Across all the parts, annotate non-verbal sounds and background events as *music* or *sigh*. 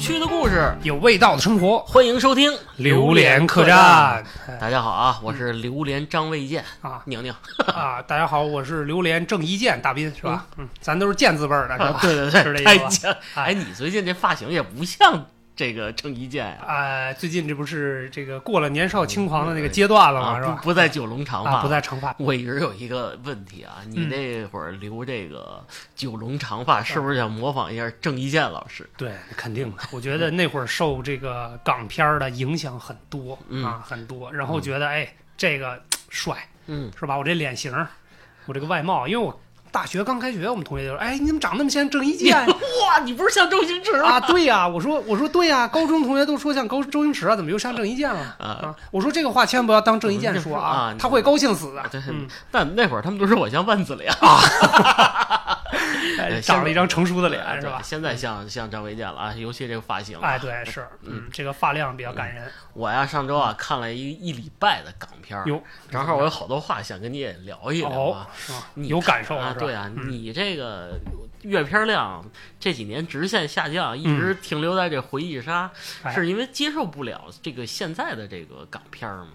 趣的故事，有味道的生活，欢迎收听《榴莲客客栈。大家好啊，我是榴莲张卫健，啊宁宁。啊！大家好，我是榴莲郑伊健，大斌是吧？嗯，咱都是健字辈儿的，是吧？对对是对，这意思哎，你最近这发型也不像这个郑伊健呀，啊，最近这不是这个过了年少轻狂的那个阶段了吗？是啊，吧？不不再九龙长发啊，不在长发。我一直有一个问题啊，你嗯那会儿留这个九龙长发，是不是想模仿一下郑伊健老师？对，肯定的。我觉得那会儿受这个港片的影响很多嗯啊，很多。然后觉得哎，这个帅嗯，是吧？我这脸型，我这个外貌，因为我大学刚开学，我们同学就说：“哎，你怎么长那么像郑伊健？” *laughs* 哇，你不是像周星驰吗？啊，对呀、我说我说对呀、高中同学都说像高周星驰啊，怎么又像郑伊健了啊啊？我说这个话千万不要当郑伊健说啊啊，他会高兴死的。对嗯，但那会儿他们都说我像万梓良，*laughs* 哎长了一张成熟的脸是吧？现在像像张卫健了啊，尤其这个发型。哎，对，是，嗯，这个发量比较感人。我呀上周啊看了一一礼拜的港片儿，哟，正好我有好多话想跟你也聊一聊哦啊。？你有感受啊？对啊，嗯你这个阅片量这几年直线下降，一直停留在这回忆杀，哎是因为接受不了这个现在的这个港片儿吗？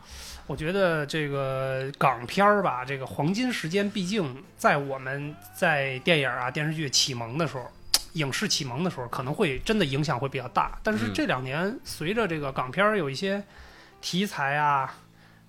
我觉得这个港片儿吧，这个黄金时间，毕竟在我们在电影啊、电视剧启蒙的时候，影视启蒙的时候，可能会真的影响会比较大。但是嗯这两年，随着这个港片儿有一些题材啊，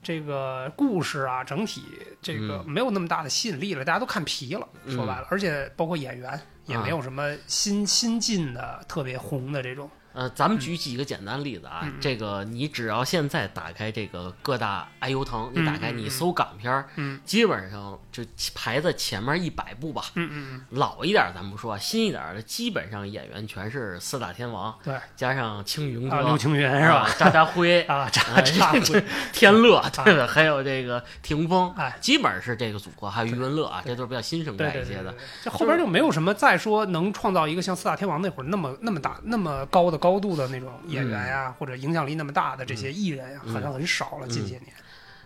这个故事啊，整体这个没有那么大的吸引力了，大家都看疲了。嗯说白了，而且包括演员也啊没有什么新新进的特别红的这种。呃，咱们举几个简单例子啊，这个你只要现在打开这个各大爱优腾，你打开你搜港片儿，嗯基本上就排在前面一百部吧。嗯嗯嗯，老一点儿咱不说，新一点儿的基本上演员全是四大天王，对加上青云哥、啊，刘青云是吧？啊渣渣辉、啊，这哎这这天乐，对的，还有这个霆锋，哎。基本是这个组合，还有余文乐啊，这都是比较新生对代一些的。这后边就没有什么再说能创造一个像四大天王那会儿那么那么大那么高的高度的那种演员呀，或者影响力那么大的这些艺人呀，嗯好像很少了。近些年，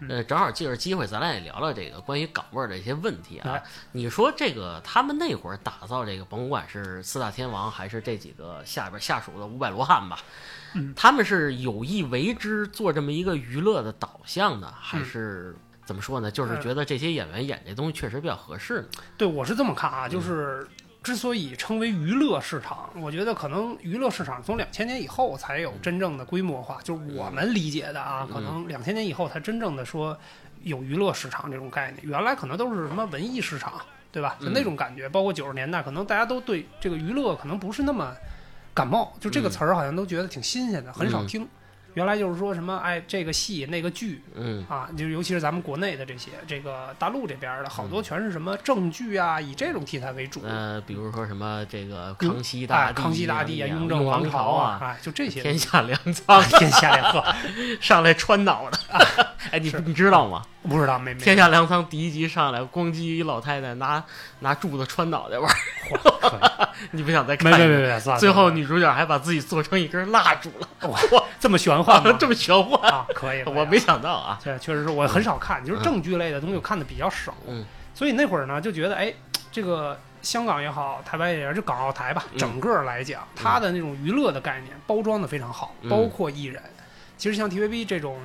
呃，正好借着机会，咱俩也聊聊这个关于岗位儿的一些问题啊哎。你说这个他们那会儿打造这个，甭管是四大天王，还是这几个下边下属的五百罗汉吧，嗯他们是有意为之做这么一个娱乐的导向呢，还嗯是怎么说呢？就是觉得这些演员演这东西确实比较合适呢。对我是这么看啊，嗯就是。之所以称为娱乐市场，我觉得可能娱乐市场从两千年以后才有真正的规模化，就是我们理解的啊，嗯可能两千年以后才真正的说有娱乐市场这种概念。原来可能都是什么文艺市场，对吧？就嗯那种感觉。包括九十年代，可能大家都对这个娱乐可能不是那么感冒，就这个嗯词儿好像都觉得挺新鲜的，很少嗯听。原来就是说什么哎，这个戏那个剧嗯啊，就尤其是咱们国内的这些，这个大陆这边的好嗯多全是什么正剧啊，以这种题材为主。呃，比如说什么这个康熙大哎，康熙大帝啊，雍正王朝啊，哎，就这些天下粮仓 *laughs* 天下粮仓，上来穿脑的。*laughs* 哎，你你知道吗？不知道没没天下粮仓第一集上来，咣叽一老太太拿拿柱子穿脑袋玩儿，*laughs* 你不想再看没？没没没，算了。最后女主角还把自己做成一根蜡烛了，哇，这么玄 *laughs* 这么玄幻，啊，可以，*laughs* 我没想到啊。对确实是我很少看，就是正剧类的东西我看的比较少。嗯，所以那会儿呢就觉得，哎，这个香港也好，台湾也好，就港澳台吧，嗯。整个来讲，它的那种娱乐的概念包装的非常好，嗯。包括艺人。其实像 TVB 这种。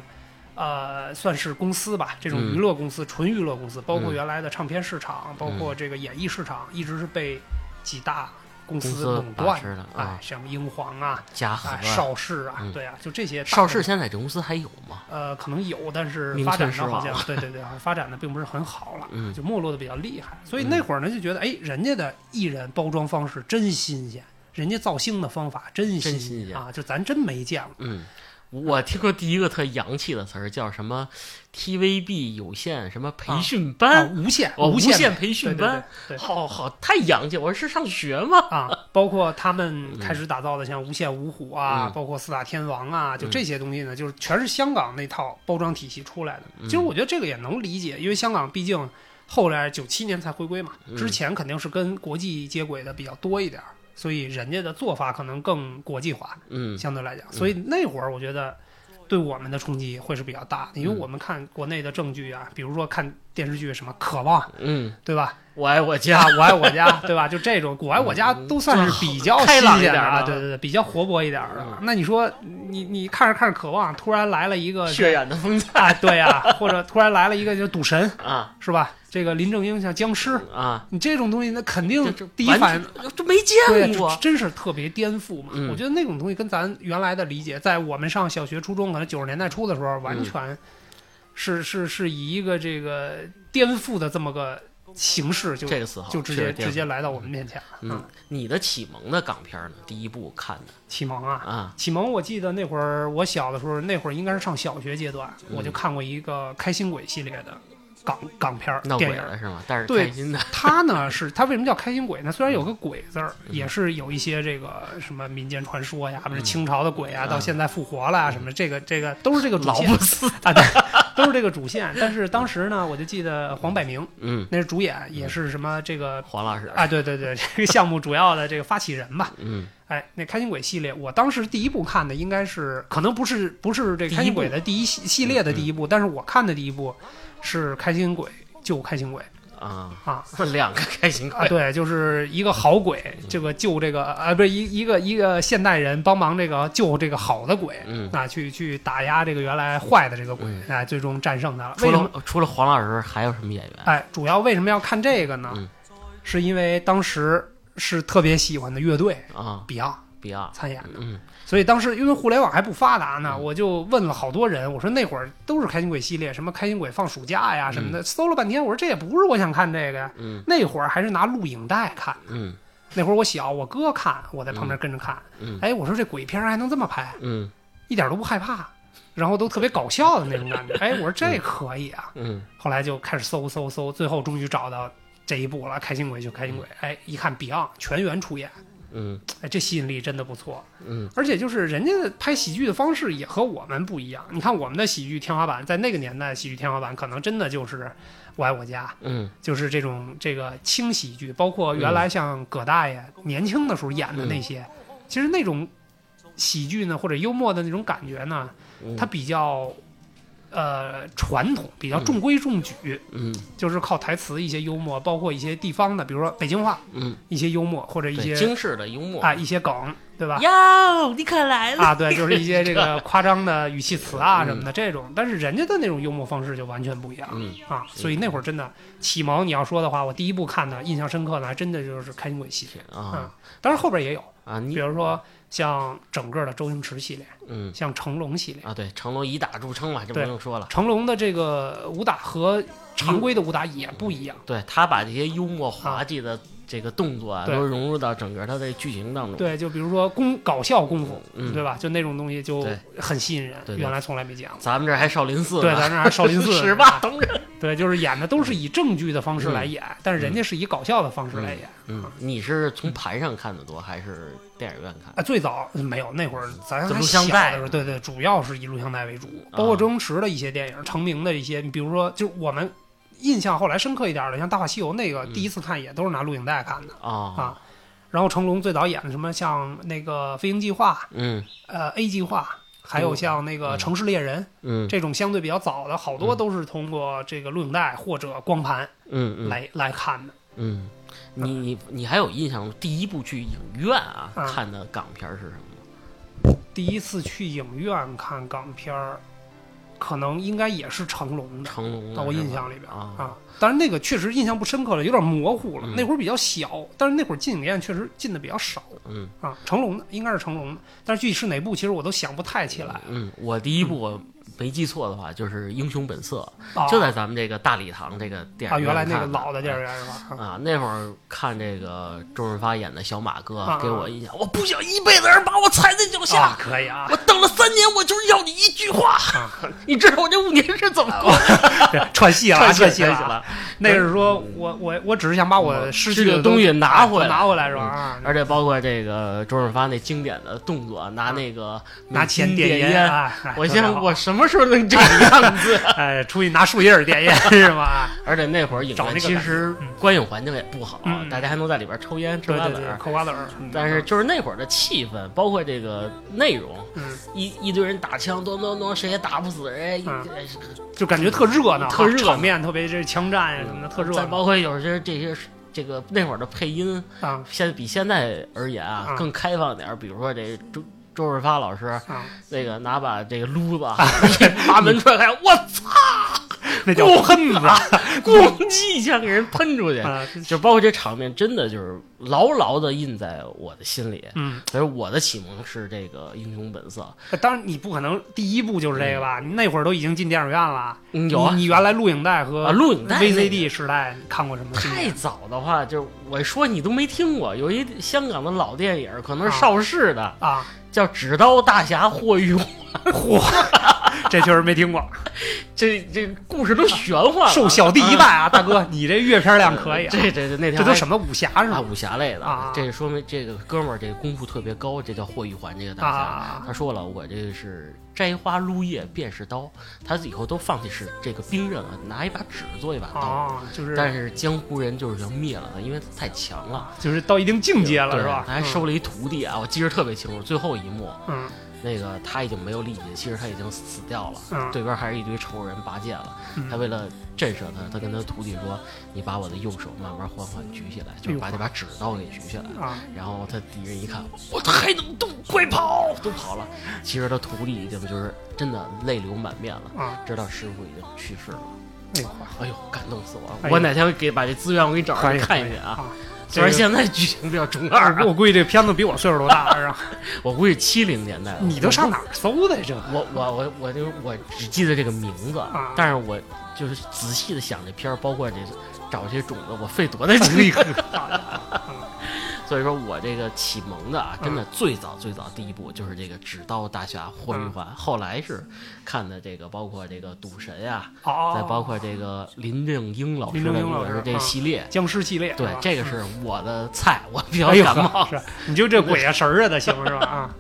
呃，算是公司吧，这种嗯娱乐公司、纯娱乐公司，包括嗯。原来的唱片市场，包括这个演艺市场，一直是被几大公司垄断啊，，像英皇啊、嘉禾哎、邵氏啊，嗯对啊，就这些邵氏现在这公司还有吗？呃，可能有，但是发展的好像对对对，发展的并不是很好了，嗯就没落的比较厉害。所以那会儿呢，就觉得哎，人家的艺人包装方式真新鲜，人家造星的方法真真新新鲜啊，就咱真没见过。嗯，我听过第一个特洋气的词儿叫什么 TVB 有线什么培训啊，班，无线哦，无线培训班，对对好好太洋气。我是上学吗？啊，包括他们开始打造的像无线五虎啊，嗯包括四大天王啊，就嗯这些东西呢，就是全是香港那套包装体系出来的。嗯其实我觉得这个也能理解，因为香港毕竟后来九七年才回归嘛，嗯之前肯定是跟国际接轨的比较多一点，所以人家的做法可能更国际化，嗯相对来讲，所以那会儿我觉得。对我们的冲击会是比较大的，因为嗯。我们看国内的证据啊，比如说看电视剧什么《渴望》，嗯对吧？我爱我家啊，我爱我家，对 *laughs* 吧？就这种我爱我家都算是比较开新鲜的啊，朗一点的对对对，比较活泼一点的嗯。那你说你你看着看着渴望，突然来了一个血染的风采啊，对呀、或者突然来了一个就赌神，啊是吧？这个林正英像僵尸，啊，你这种东西那肯定第一反应。就没，见过，真是特别颠覆嘛！嗯我觉得那种东西跟咱原来的理解，在我们上小学、初中，可能九十年代初的时候，完嗯全是、是是以一个这个颠覆的这么个形式，就这个词好，就直接直接来到我们面前了。嗯，你的启蒙的港片呢？第一部看的启蒙啊，啊，启蒙，我记得那会儿我小的时候，那会儿应该是上小学阶段，嗯我就看过一个《开心鬼》系列的港港片儿电影。了是吗？但是对开心的，它呢是他为什么叫开心鬼呢？虽然有个“鬼”字儿，嗯也是有一些这个什么民间传说呀，不是嗯清朝的鬼啊，嗯到现在复活了啊，什么这个这个都是这个老不死，啊，对，都是这个主线。但是当时呢，我就记得黄百鸣嗯，那是主演，也是什么这个黄老师，啊，对对对，这个项目主要的这个发起人吧。嗯哎，那开心鬼系列，我当时第一部看的应该是，可能不是不是这开心鬼的第一系系列的第一部，但是我看的第一部是开心鬼救开心鬼啊，啊。两个开心啊，对，就是一个好鬼，这个救这个啊，不是一一个一个现代人帮忙这个救这个好的鬼，嗯，啊，去去打压这个原来坏的这个鬼嗯，哎，最终战胜他了。除为什么？了除了黄老师，还有什么演员？哎，主要为什么要看这个呢？嗯是因为当时是特别喜欢的乐队啊 Beyond，Beyond，参演的，嗯所以当时因为互联网还不发达呢，嗯。我就问了好多人，我说那会儿都是开心鬼系列，什么开心鬼放暑假呀什么的，搜了半天，我说这也不是我想看这个呀。嗯。那会儿还是拿录影带看，嗯。那会儿我小，我哥看，我在旁边跟着看。嗯。哎，我说这鬼片还能这么拍，嗯。一点都不害怕，然后都特别搞笑的那种感觉。*laughs* 哎，我说这可以啊。嗯。后来就开始搜搜搜，最后终于找到这一部了，《开心鬼》就《开心鬼》。哎，一看 Beyond 全员出演，嗯。哎，这吸引力真的不错。嗯。而且就是人家拍喜剧的方式也和我们不一样。你看我们的喜剧天花板，在那个年代，喜剧天花板可能真的就是《我爱我家》，嗯就是这种这个轻喜剧，包括原来像葛大爷年轻的时候演的那些，其实那种喜剧呢，或者幽默的那种感觉呢，嗯，它比较呃传统，比较中规中矩，嗯。就是靠台词一些幽默，包括一些地方的，比如说北京话嗯，一些幽默，或者一些京式的幽默。啊一些梗，对吧？哟，你可来了。啊，对，就是一些这个 *laughs* 夸张的语气词啊什么的这种，但是人家的那种幽默方式就完全不一样嗯啊，所以那会儿真的启蒙，你要说的话，我第一部看的印象深刻的还真的就是《开心鬼》系列，啊。当然后边也有，啊，你比如说像整个的周星驰系列，嗯像成龙系列，啊，对，成龙以打著称嘛，就不用说了。成龙的这个武打和常规的武打也不一样，对他把这些幽默滑稽的这个动作啊，对都融入到整个他的剧情当中。对，就比如说功搞笑功夫，嗯对吧？就那种东西就很吸引人，对对原来从来没见过。咱们这还少林寺呢，对，咱这还少林寺十八铜人。*laughs* *laughs* 对，就是演的都是以正剧的方式来演，但是人家是以搞笑的方式来演。嗯，你是从盘上看的多，还是电影院看？啊，最早没有那会儿咱这还录像带小的时候，对对，主要是以录像带为主，包括周星驰的一些电影，成名的一些，你比如说，就我们印象后来深刻一点的，像《大话西游》那个，嗯第一次看也都是拿录影带看的。啊啊然后成龙最早演的什么像那个《飞鹰计划》、嗯呃 A 计划，还有像那个《城市猎人》嗯这种相对比较早的，好多都是通过这个录影带或者光盘嗯嗯来来看的。嗯，你你你还有印象？第一部去影院啊啊看的港片是什么吗？第一次去影院看港片儿，可能应该也是成龙的。成龙的啊，我印象里边啊啊，但是那个确实印象不深刻了，有点模糊了。嗯那会儿比较小，但是那会儿进影院确实进的比较少嗯啊。成龙的应该是成龙的，但是具体是哪部，其实我都想不太起来。嗯，我第一部我没记错的话就是《英雄本色》，啊就在咱们这个大礼堂这个电啊，影院原来那个老的电影院是吧？啊啊，那会儿看这个周润发演的小马哥，啊给我印象，我不想一辈子人把我踩在脚下。啊，可以啊，我等了三年，我就是要你一句话。*laughs* 啊你知道我这五年是怎么过 *laughs* 串戏了，串戏了。串戏了。那是说我我我只是想把我失去的东西拿回来拿回来是吧？啊，而且包括这个周润发那经典的动作，拿那个拿钱点点烟，我特别好想我什么时候能这个样子？*laughs* 哎，出去拿树叶儿点烟是吧？*laughs* 而且那会儿影院其实观影环境也不好，嗯。大家还能在里边抽烟吃瓜子儿。嗑瓜子但是就是那会儿的气氛，包括这个内容，嗯，一一堆人打枪，咚咚咚，谁也打不死人，一嗯。就感觉特热闹啊，特热闹。场面特别这枪战呀什么的，特热闹。再包括有些这些这个那会儿的配音，啊。现在比现在而言啊啊。更开放点儿。比如说这周周润发老师，啊，那个拿把这个撸子 *laughs* 把门踹开，我操，*laughs* *laughs* 那叫喷子咣叽一下给人喷出去。啊，就包括这场面，真的就是牢牢的印在我的心里。嗯，所以我的启蒙是这个《英雄本色当然你不可能第一部就是这个吧？你那会儿都已经进电影院了，》。嗯，有啊你，你原来录影带和啊录影带 VCD 时代看过什么？太早的话，就是我说你都没听过，有一香港的老电影，可能是啊邵氏的，啊，叫《纸刀大侠霍玉环》。*laughs* 嚯，这确实没听过。*laughs* 这这故事都玄幻了，受小弟一拜啊，*laughs* 大哥，你这阅片量可以啊。这这这那天这都什么武侠是啊吧？武侠类的啊这说明这个哥们儿这个功夫特别高，这叫霍玉环这个大侠。啊他说了，我这个是摘花撸叶便是刀，他以后都放弃是这个兵刃了，拿一把纸做一把刀。啊，就是但是江湖人就是要灭了他，因为他太强了，就是到一定境界了是吧？他还收了一徒弟啊，我记得特别清楚，最后一幕，嗯那个他已经没有力气，其实他已经死掉了，嗯对边还是一堆仇人拔剑了。嗯他为了震慑他，他跟他徒弟说：“你把我的右手慢慢缓缓举起来，就是把那把纸刀给举起来。”啊然后他敌人一看，我他还能动，快跑！都跑了。其实他徒弟已经就是真的泪流满面了，啊！知道师傅已经去世了。哎呦，哎呦，感动死我了！哎我哪天给把这资源我给你找出来看一遍啊。啊！虽然现在剧情 *laughs* 比较中二啊，我估计这片子比我岁数都大，是吧？*laughs* 我估计七零年代。你都上哪儿搜的这？我我我我就我只记得这个名字，啊但是我就是仔细的想这片儿，包括这找这些种子，我费多大精力。*laughs* 所以说我这个启蒙的啊，真的最早最早第一部就是这个《纸刀大侠霍玉环》，后来是看的这个包括这个赌神呀、哦，再包括这个林正英老师的林正英老师也是这系列。僵尸系列，对，这个是我的菜，我比较感冒。是，你就这鬼啊神儿啊的行是吧？啊，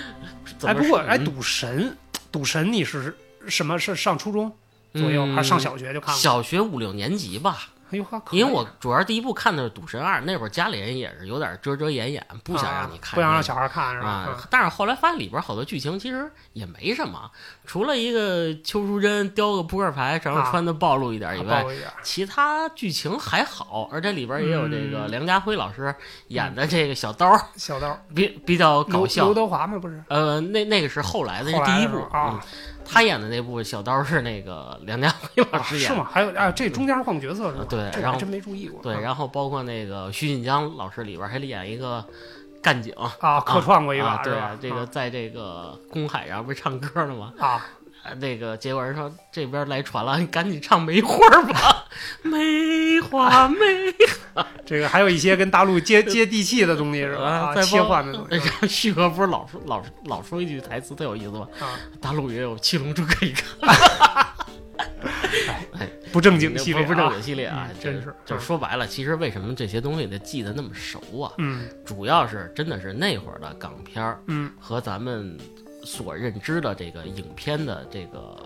*laughs* 哎，不过哎，赌神，赌神你是什么？是上初中左右，嗯还是上小学就看了？小学五六年级吧，哎呦呵，因为我主要第一部看的是《赌神二》，那会儿家里人也是有点遮遮掩掩，不想让你看、啊不想让小孩看是吧？但是后来发现里边好多剧情其实也没什么，除了一个邱淑贞叼个扑克牌，然后啊穿的暴露一点以外，其他剧情还好，而且里边也有这个嗯梁家辉老师演的这个小刀，*laughs* 小刀比比较搞笑刘。德华吗？不是，呃，那那个是后来的第一部啊嗯，他演的那部小刀是那个 *laughs* 梁家辉老啊师演的。是吗？还有啊，这中间换角色是吧？对然后还真没注意过。对，啊然后包括那个徐锦江老师里边还演一个干警啊，客串过一啊，把对啊，？这个在这个公海上不是唱歌呢吗？啊，啊那个结果人说这边来船了，你赶紧唱梅花吧，梅花梅这个还有一些跟大陆接 *laughs* 接地气的东西是吧？啊，再包切换的旭哥不是老说老老说一句台词特有意思吗？啊，大陆也有七龙珠可以看，*laughs* 哎 *laughs* 不正经系列啊，不不正经系列啊真是就是说白了，其实为什么这些东西得记得那么熟啊？嗯主要是真的是那会儿的港片儿嗯和咱们所认知的这个影片的这个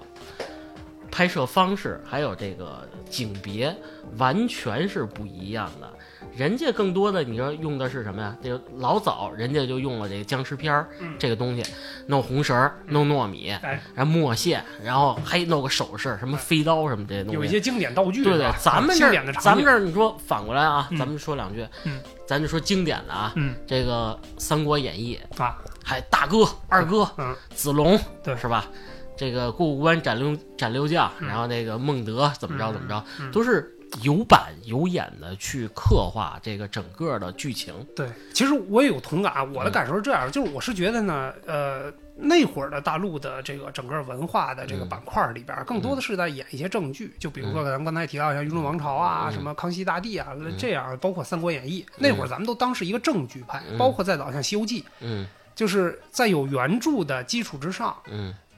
拍摄方式，还有这个景别，完全是不一样的。人家更多的，你说用的是什么呀？这个老早人家就用了这个僵尸片儿、嗯这个东西，弄红绳儿、弄糯米，哎，然后墨线，然后还弄个首饰，什么飞刀什么这些东西。有一些经典道具，对对，咱们这儿咱们这儿你说反过来啊，嗯咱们说两句，嗯咱就说经典的啊，嗯这个《三国演义》啊，还大哥、二哥、嗯子龙，对是吧？这个过五关斩六斩六将，嗯然后那个孟德怎么着怎么着，嗯都是有板有眼的去刻画这个整个的剧情。对，其实我也有同感啊。我的嗯感受是这样，就是我是觉得呢，呃，那会儿的大陆的这个整个文化的这个嗯板块里边，更多的是在演一些正剧，就比如说咱们刚才提到像《雍正王朝》啊，嗯什么《康熙大帝》啊，这样，包括《三国演义》，那会儿咱们都当是一个正剧派，嗯包括再早像《西游记》，嗯就是在有原著的基础之上，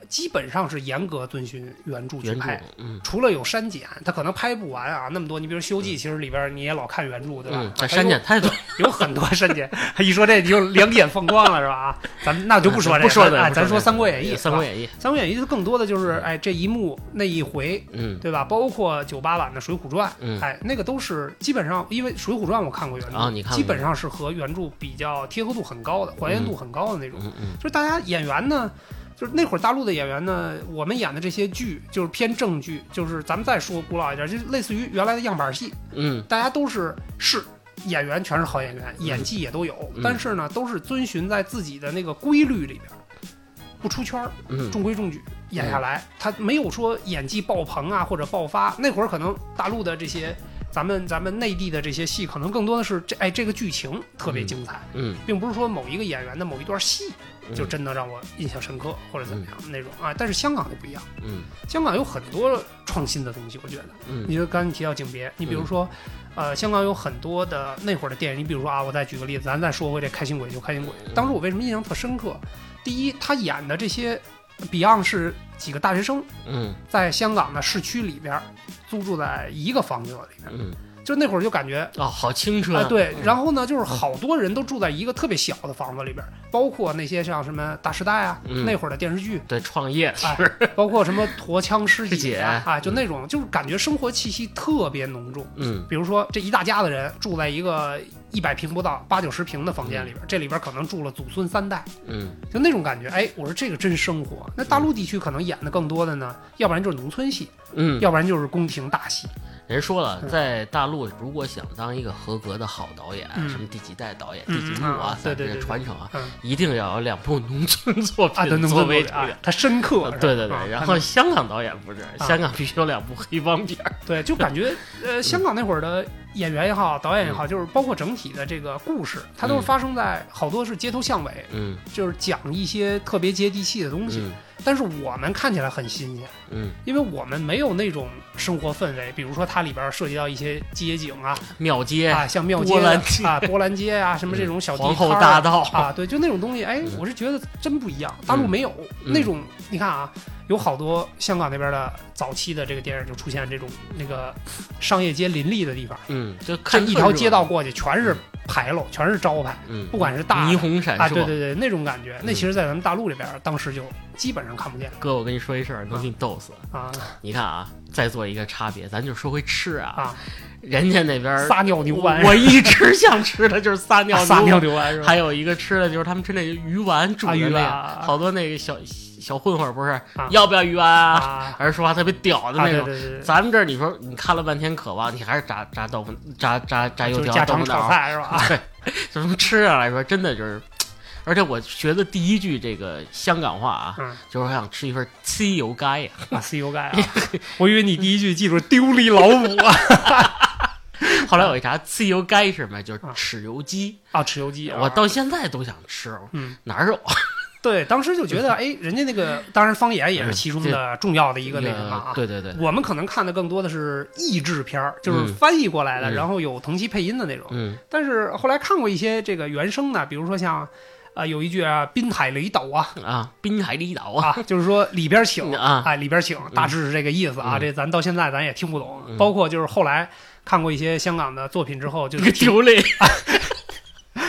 基本上是严格遵循原著去拍。嗯除了有删减，它可能拍不完啊，那么多。你比如《西游记》，其实里边你也老看原著，对吧？嗯，删减太多，*laughs* 有很多删减，*laughs* 一说这你就两眼放光了是吧？啊，咱们那就不说这个，不说这个哎，咱说《三国演义》，》，三国演义，《三国演义》更多的就是哎这一幕那一回，嗯对吧？包括九八版的《水浒传》，嗯哎，那个都是基本上，因为《水浒传》我看过原著，啊你看基本上是和原著比较贴合度很高的，还原度很高的那种。嗯嗯就是大家演员呢，就是那会儿大陆的演员呢，我们演的这些剧就是偏正剧，就是咱们再说古老一点，就类似于原来的样板戏，嗯。大家都是是演员，全是好演员，演技也都有，嗯。但是呢，都是遵循在自己的那个规律里边，不出圈儿，嗯。中规中矩演下来，他没有说演技爆棚啊或者爆发。那会儿可能大陆的这些，咱们咱们内地的这些戏，可能更多的是这哎这个剧情特别精彩，嗯。并不是说某一个演员的某一段戏嗯就真的让我印象深刻或者怎么样那种啊。但是香港就不一样，嗯香港有很多创新的东西，我觉得。嗯你就刚才你提到景别，你比如说，呃，香港有很多的那会儿的电影，你比如说啊，我再举个例子，咱再说回这《开心鬼》就《开心鬼》，当时我为什么印象特深刻？第一，他演的这些 Beyond 是几个大学生嗯在香港的市区里边儿租住在一个房子里边儿，嗯，就那会儿就感觉。哦，好清澈啊，对，嗯然后呢，就是好多人都住在一个特别小的房子里边，包括那些像什么《大时代》啊，嗯那会儿的电视剧，对创业哎是包括什么驼枪师师姐啊，啊，就那种就是感觉生活气息特别浓重。嗯比如说这一大家子人住在一个一百平不到、八九十平的房间里边，这里边可能住了祖孙三代，嗯就那种感觉。哎，我说这个真生活。那大陆地区可能演的更多的呢，要不然就是农村戏，嗯，要不然就是宫廷大戏。人说了，嗯在大陆如果想当一个合格的好导演，嗯。什么第几代导演、嗯第几幕啊啊，对对咱这对个传承啊，嗯。一定要有两部农村作品作为村啊，他深刻。对对对啊，然后香港导演不是，啊。香港必须有两部黑帮片。对，就感觉呃，香港那会儿的演员也好，导演也好，就是包括整体的这个故事，它都是嗯。发生在好多是街头巷尾，嗯。就是讲一些特别接地气的东西。嗯但是我们看起来很新鲜，嗯，因为我们没有那种生活氛围，比如说它里边涉及到一些街景啊，庙街、啊，像庙街啊、波兰街啊，*laughs* 什么这种小地皇后大道。啊，对，就那种东西，哎嗯，我是觉得真不一样，大陆没有嗯。那种。你看啊，有好多香港那边的早期的这个电影就出现这种那个商业街林立的地方，嗯，就这看一条街道过去全是牌楼，全是招牌，嗯，不管是大霓虹闪啊，烁。对对对，那种感觉，那嗯其实，在咱们大陆这边当时就基本上看不见。哥，我跟你说一事儿，能给你逗死。啊。你看啊，再做一个差别，咱就说回吃啊，啊，人家那边撒尿牛丸，我一直想吃的就是撒尿啊撒尿牛牛丸？还有一个吃的就是他们吃那鱼丸煮的那好多那个小小混混不是、啊要不要鱼丸啊？啊 *laughs* 是说话特别屌的啊，那种。对对对对，咱们这儿你说你看了半天渴望，你还是炸炸豆腐、炸炸炸油条、豆腐脑炒菜是吧？*laughs* 对，就从吃上来说，真的就是，而且我学的第一句这个香港话啊，嗯就是我想吃一份吃油街呀。啊，吸油盖啊！*laughs* 我以为你第一句记住丢离老母啊！后来我一查，吃油街是什么？就是啊豉油鸡。啊，豉油鸡啊！我到现在都想吃，嗯，哪儿有？对，当时就觉得，*laughs* 哎，人家那个，当然方言也是其中的重要的一个那什么啊。对对对，我们可能看的更多的是译制片儿，就是嗯翻译过来的，嗯然后有同期配音的那种。嗯但是后来看过一些这个原声的，比如说像，啊，有一句啊“滨海雷岛”啊，啊，滨海雷岛啊，啊，就是说里边请啊哎，里边请，大致是这个意思啊。嗯这咱到现在咱也听不懂，嗯包括就是后来看过一些香港的作品之后，就 *laughs* 丢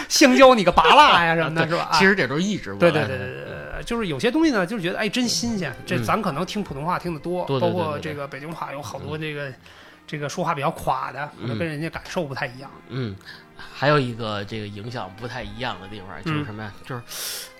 脸。香蕉你个拔蜡呀什么的，是吧？其实这都是译制对。对对对对对，就是有些东西呢，就是觉得哎真新鲜。这嗯咱可能听普通话听得多，包括这个北京话有好多这个这个说话比较垮的，可能嗯跟人家感受不太一样。嗯，还有一个这个影响不太一样的地方，就是嗯什么呀？就是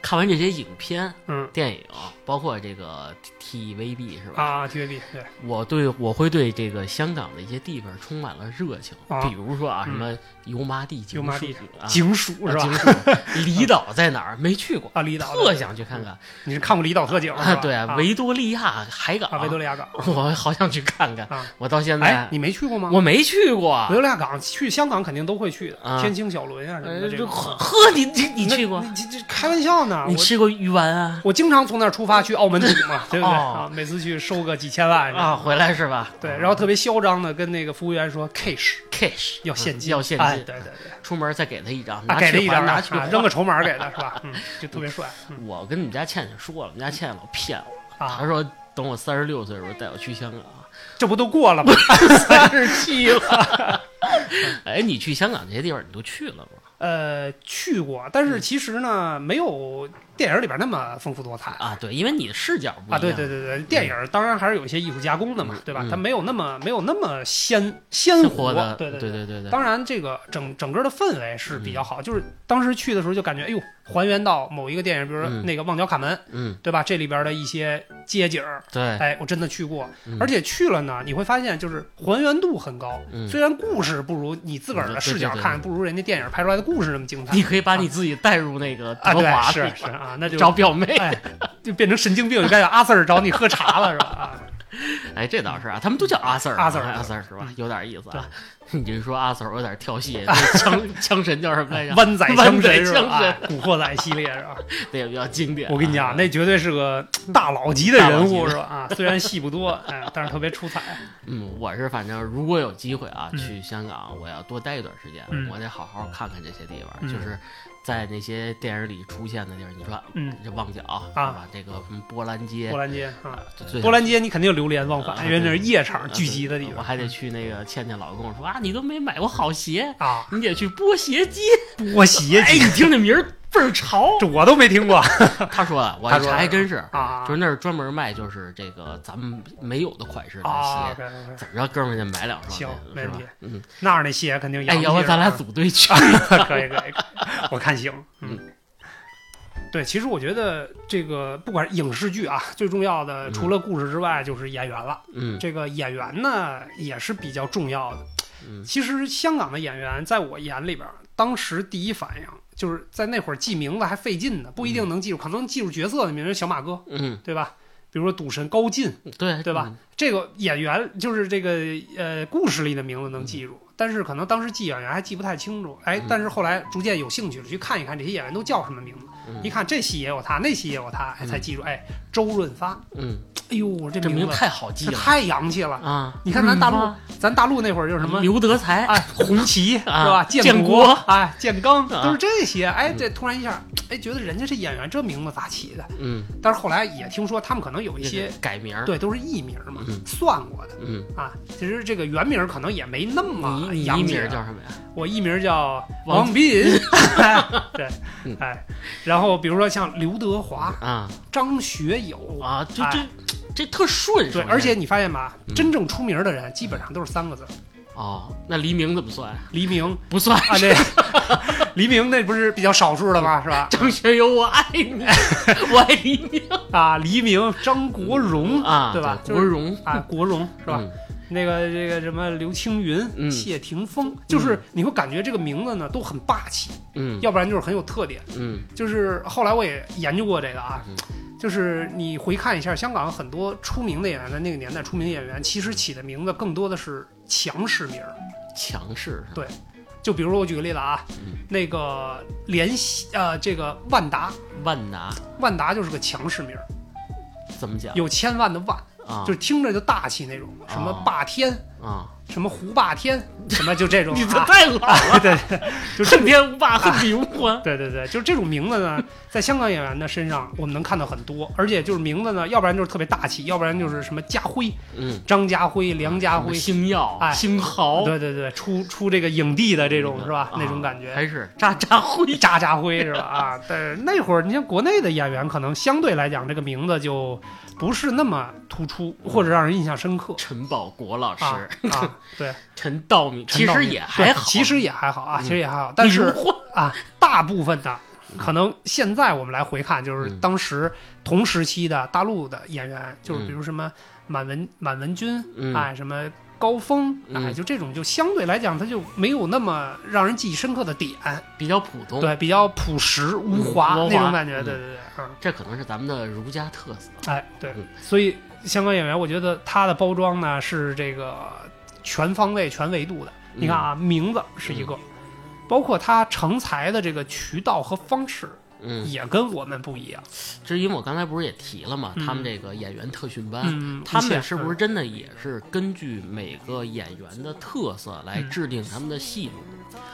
看完这些影片、嗯电影，包括这个 TVB 是吧？啊，TVB 对我对我会对这个香港的一些地方充满了热情，啊比如说啊，嗯什么油麻地、油麻地啊，警署是 *laughs* 吧？啊警署离岛在哪儿？没去过，啊，离岛特想去看看。你是看过离岛特警是啊，对啊，维多利亚海港，啊维多利亚港。我好想去看看。啊我到现哎在，你没去过吗？我没去过维。多利亚港去香港肯定都会去的，啊天星小轮啊什么呃的这种。呵，呵你你你去过？你这这开玩笑呢？我你吃过鱼丸啊？我经常从那儿出发去澳门赌嘛，*laughs* 对不对哦啊？每次去收个几千万啊，回来是吧？对，然后特别嚣张的跟那个服务员说 cash cash 要现金，要现哎，金，对对对，出门再给他一张，啊，拿给他一张拿去啊，扔个 *laughs* 筹码给他是吧？嗯，就特别帅嗯我跟你们家倩倩说了，我们家倩倩老骗我，啊她，说等我三十六岁的时候带我去香港，这不都过了吗？*laughs* 三十七了。*laughs* 哎，你去香港这些地方你都去了吗？呃，去过，但是其实呢，没有电影里边那么丰富多彩啊，对，因为你的视角不一啊，对对对对，电影当然还是有一些艺术加工的嘛嗯，对吧嗯？它没有那么没有那么鲜鲜鲜活活的，对对。对对对对。当然，这个整整个的氛围是比较好，就是当时去的时候就感觉，哎呦，还原到某一个电影，比如说嗯那个《旺角卡门》，嗯，对吧？这里边的一些街景儿，对，哎，我真的去过，嗯而且去了呢，你会发现就是还原度很高。嗯，虽然故事不如你自个儿的视角对对对看，不如人家电影拍出来的故事那么精彩你可以把你自己带入那个德华是是啊，那就找表妹。哎，就变成神经病，就该叫阿 Sir 找你喝茶了，是吧？啊，*laughs* 哎，这倒是啊，他们都叫阿 Sir，阿 Sir 阿 Sir 是吧嗯？有点意思啊。你这说阿 Sir 有点跳戏，*laughs* 那枪枪神叫什么来着？湾仔枪神是吧？哎古惑仔系列是吧？那也比较经典啊。我跟你讲，那绝对是个大佬级的人物是吧？啊，虽然戏不多，哎，但是特别出彩。嗯，我是反正如果有机会啊，嗯去香港，我要多待一段时间，嗯我得好好看看这些地方，嗯就是在那些电影里出现的地儿。你说嗯，这旺角啊？这个什么波兰街波，兰街啊，最波兰街你肯定流连忘啊返，因为那是夜场啊聚集的地方我还得去那个倩倩老跟我说啊，你都没买过好鞋，啊。你得去波鞋街。波鞋哎，你听这名儿倍儿潮。这我都没听过 *laughs* 他说的，我查还真是，啊就是那儿专门卖就是这个咱们没有的款式的啊鞋。怎么着，哥们儿就买两双行没问题？嗯，那儿那鞋肯定哎，洋气要不咱俩组队 *laughs* 去？可以可以，*laughs* 我看行。嗯，对，其实我觉得这个不管是影视剧啊，最重要的嗯除了故事之外，就是演员了。嗯这个演员呢也是比较重要的。嗯其实香港的演员在我眼里边，当时第一反应就是在那会儿记名字还费劲呢，不一定能记住，可能记住角色的名字，小马哥，嗯，对吧？比如说赌神高进，对对吧？这个演员就是这个呃故事里的名字能记住，但是可能当时记演员还记不太清楚。哎嗯，但是后来逐渐有兴趣了，去看一看这些演员都叫什么名字。嗯一看这戏也有他，那戏也有他，哎，嗯才记住。哎，周润发，嗯，哎呦，这这名名字太好记了这太洋气了。啊！你看咱大陆咱大陆那会儿就是什么刘德才，哎，红旗是啊吧？建国国，哎，建刚啊都是这些。哎，嗯这突然一下，哎，觉得人家这演员这名字咋起的？嗯，但是后来也听说他们可能有一些改名，对都是艺名嘛嗯，算过的嗯，啊。其实这个原名可能也没那么洋气啊。名叫什么呀？我艺名叫王王斌，*laughs* 对嗯，哎，然后比如说像刘德华、啊张学友，啊，这哎这这特顺，对，而且你发现吧，嗯真正出名的人基本上都是三个字，哦，那黎明怎么算？黎明不算。啊，这 *laughs* 黎明那不是比较少数的吗？*laughs* 是吧？张学友，我爱你，*laughs* 我爱黎明啊，黎明、张国荣啊，对吧？国荣啊，国荣是吧？嗯那个这个什么刘青云、嗯谢霆锋，就是你会感觉这个名字呢都很霸气，嗯要不然就是很有特点。嗯就是后来我也研究过这个啊嗯，就是你回看一下香港很多出名的演员，在那个年代出名的演员，其实起的名字更多的是强势名儿。强势对就比如说我举个例子啊，嗯那个联系呃这个万达，万达万达就是个强势名儿，怎么讲有千万的万，啊？就是听着就大气那种，什么哦霸天，啊，什么胡霸天，什么就这种 *laughs* 你这啊，太老了，*laughs* 对对，就这恨天无霸，恨地无还。对对对，就是这种名字呢，在香港演员的身上我们能看到很多，而且就是名字呢，要不然就是特别大气，要不然就是什么家辉、嗯，张家辉、梁家辉，星耀、哎星豪，对对对，出出这个影帝的这种是吧？啊那种感觉。还是渣渣辉。渣渣辉是吧？啊，但是那会儿你像国内的演员，可能相对来讲这个名字就不是那么突出，或者让人印象深刻。陈宝国老师、啊啊。对，陈道明，其实也还好，其实也还好啊，嗯。其实也还好，但是啊，大部分的可能现在我们来回看，就是嗯。当时同时期的大陆的演员，就是比嗯如什么满文满文军，嗯。哎，什么高峰，哎，嗯就这种就相对来讲，它就没有那么让人记忆深刻的点，比较普通，对，比较朴实无华那种感觉，嗯。对对对，嗯，这可能是咱们的儒家特色。哎，对嗯，所以香港演员，我觉得他的包装呢是这个全方位、全维度的。你看啊，名字是一个，包括他成才的这个渠道和方式嗯，也跟我们不一样。之因为我刚才不是也提了嘛，嗯。他们这个演员特训班。嗯，他们是不是真的也是根据每个演员的特色来嗯。制定他们的戏路？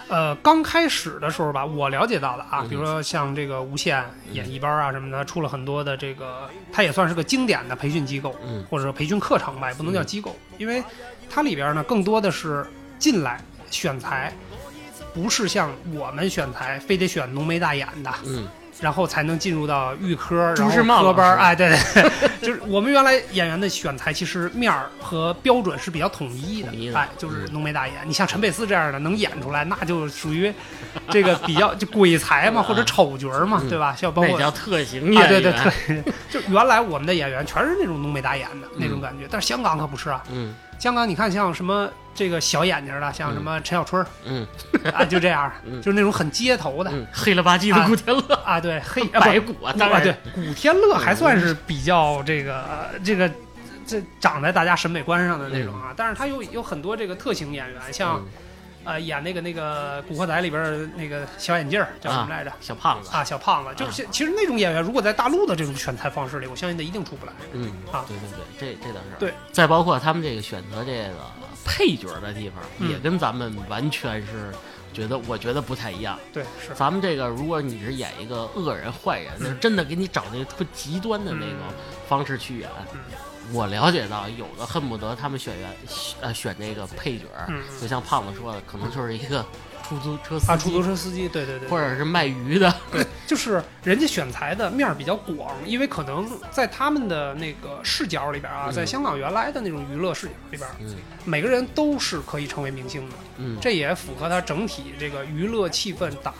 呃，刚开始的时候吧，我了解到的啊，嗯。比如说像这个无线演艺班啊什么的，出了很多的这个，它也算是个经典的培训机构，嗯。或者说培训课程吧，也不能叫机构，因为它里边呢更多的是进来选材，不是像我们选材非得选浓眉大眼的，嗯然后才能进入到预科，朱时茂科班哎，对对，就是我们原来演员的选材其实面儿和标准是比较统一的，统一的哎，就是嗯浓眉大眼。你像陈佩斯这样的能演出来，那就属于这个比较就鬼才嘛，或者丑角嘛，嗯对吧？像包括那叫特型演啊，员，对对对，就原来我们的演员全是那种浓眉大眼的那种嗯感觉，但是香港可不是啊。嗯香港你看像什么这个小眼睛的，像什么陈小春儿嗯。*laughs* 啊，就这样，嗯。就是那种很街头的嗯，黑了吧唧的古天乐，啊，对黑 *laughs* 白骨啊，当啊，然。对，古天乐还算是比较这个呃这个这长在大家审美观上的那种啊，但是他有有很多这个特型演员，像嗯呃演那个那个《古惑仔》里边那个小眼镜儿叫什么来着？小胖子，啊，小胖子，就是其实那种演员，如果在大陆的这种选材方式里，我相信他一定出不来。嗯啊对对对，这这倒是。对，再包括他们这个选择这个配角的地方，嗯也跟咱们完全是觉得，我觉得不太一样。对，是，咱们这个，如果你是演一个恶人、坏人，那嗯真的给你找那个特极端的那种方式去演。嗯我了解到，有的恨不得他们选员呃选那个配角，嗯就像胖子说的，可能就是一个出租车司啊，出租车司机，对对对，或者是卖鱼的。对 *laughs* 就是人家选材的面儿比较广，因为可能在他们的那个视角里边啊，嗯在香港原来的那种娱乐视角里边，嗯每个人都是可以成为明星的，嗯，这也符合他整体这个娱乐气氛打。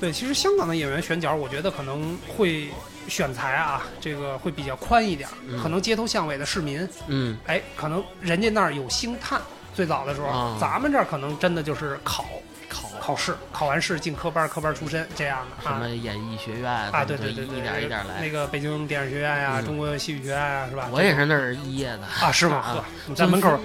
对，其实香港的演员选角，我觉得可能会选材啊，这个会比较宽一点可能街头巷尾的市民，嗯。哎，可能人家那儿有星探。最早的时候，啊。咱们这儿可能真的就是考考考试，考完试进科班，科班出身这样的啊。什么演艺学院啊，对对对对，一点一点来。那个北京电影学院呀、嗯中国戏剧学院啊，是吧？我也是那儿毕业的，啊，是吗？啊，你在门口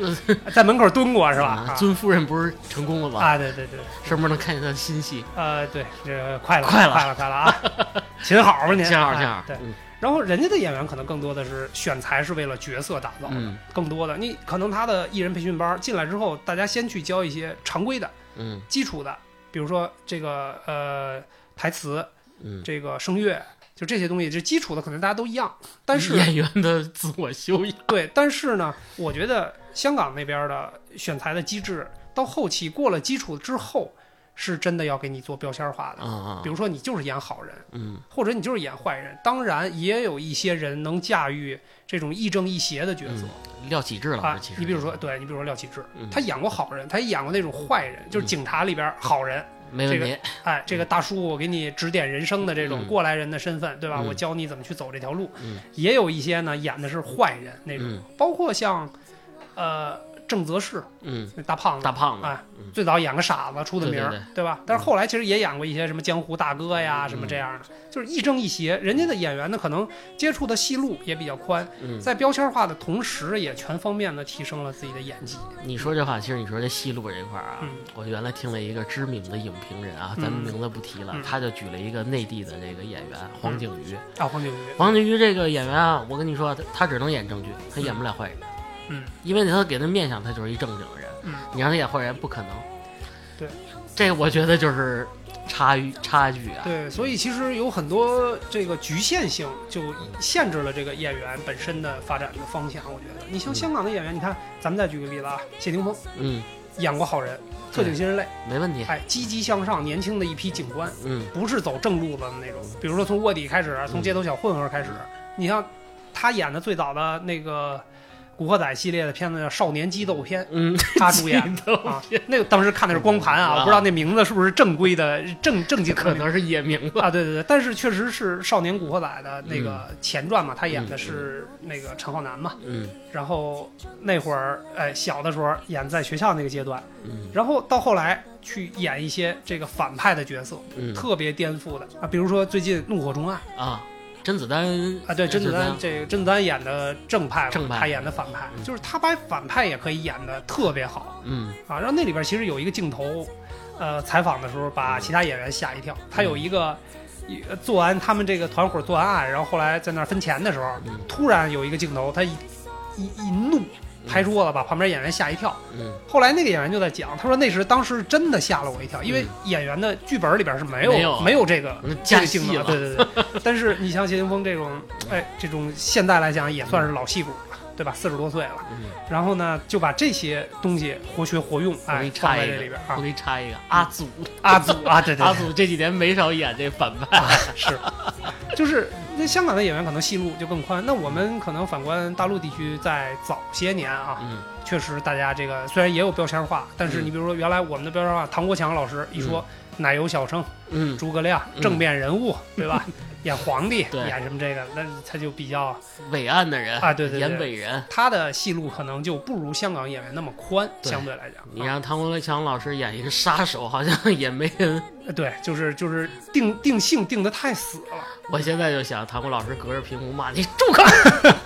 在门口蹲过是吧？*laughs* 啊尊夫人不是成功了吗？啊，对对对，是不是能看见他的新戏？呃，对，这快了，快了快了，快了啊！*laughs* 秦好吧您，正好哎正好，对，嗯然后人家的演员可能更多的是选材是为了角色打造的，嗯更多的你可能他的艺人培训班进来之后，大家先去教一些常规的、嗯基础的，比如说这个呃台词、嗯，这个声乐，就这些东西，这基础的可能大家都一样，但是演员的自我修养，对，但是呢，我觉得香港那边的选材的机制，到后期过了基础之后，是真的要给你做标签化的。比，如说你就是演好人，嗯或者你就是演坏人。当然，也有一些人能驾驭这种亦正亦邪的角色、嗯，廖启智了啊师其实，你比如说，对你比如说廖启智，嗯他演过好人，他也演过那种坏人，就是警察里边好人。这没问题，哎，这个大叔，我给你指点人生的这种嗯过来人的身份，对吧？嗯我教你怎么去走这条路。嗯也有一些呢演的是坏人那种，嗯包括像呃郑则仕嗯，那大胖子，大胖子哎，嗯最早演个傻子出的名儿，对对吧？但是后来其实也演过一些什么江湖大哥呀，什么这样的，就是亦正亦邪。人家的演员呢，可能接触的戏路也比较宽，嗯，在标签化的同时，也全方面的提升了自己的演技。你说这话，其实你说这戏路这块儿啊，嗯我原来听了一个知名的影评人啊，咱们嗯名字不提了，嗯他就举了一个内地的这个演员黄景瑜。啊，黄景瑜，黄景瑜这个演员啊，我跟你说，他他只能演正剧，他演不了坏人。嗯因为他给他面相，他就是一正经的人。嗯，你让他演坏人，不可能。对，这我觉得就是差距差距啊。对，所以其实有很多这个局限性，就限制了这个演员本身的发展的方向。我觉得，你像嗯香港的演员，你看，咱们再举个例子啊，谢霆锋嗯，演过好人，特警新人类，没问题。哎，积极向上，年轻的一批警官，嗯不是走正路子的那种。比如说从卧底开始，从街头小混混开始，你像他演的最早的那个《古惑仔》系列的片子叫《少年激斗片嗯，*laughs*》，他主演的啊，那个当时看的是光盘啊，啊我不知道那名字是不是正规的正正经的可能是野名字。啊，对对对，但是确实是《少年古惑仔》的那个前传嘛，他演的嗯是那个陈浩南嘛，嗯然后那会儿哎小的时候演在学校那个阶段，嗯然后到后来去演一些这个反派的角色，嗯特别颠覆的啊，比如说最近《怒火中案啊，甄子丹》啊，对，甄子丹这个甄子丹演的正派嘛，正派他演的反派，嗯就是他把反派也可以演的特别好嗯啊。然后那里边其实有一个镜头，呃，采访的时候把其他演员吓一跳，他有一个。一做完他们这个团伙做完案，然后后来在那儿分钱的时候，嗯突然有一个镜头，他一一一怒拍桌子，把旁边演员吓一跳。嗯后来那个演员就在讲，他说那时当时真的吓了我一跳，因为演员的剧本里边是没有没有这个这个镜头，加戏了。对对对。但是你像谢霆锋这种，哎，这种现在来讲也算是老戏骨了，对吧？四十多岁了，嗯，然后呢，就把这些东西活学活用，我给哎，放你插一个在这里边，我啊。给你插一个阿祖，阿祖啊，对对阿，祖这几年没少演这反派，是，就是那香港的演员可能戏路就更宽。那我们可能反观大陆地区，在早些年啊，嗯确实大家这个虽然也有标签化，但是嗯你比如说原来我们的标签化，唐国强老师一说奶油小生、嗯，诸葛亮嗯正面人物，对吧？*laughs* 演皇帝，演什么这个，那他就比较伟岸的人啊对对对演伟人。他的戏路可能就不如香港演员那么宽，对相对来讲。你啊让唐国强老师演一个杀手，好像也没人。对，就是就是定定性定的太死了，我现在就想，唐国老师隔着屏幕骂你住口，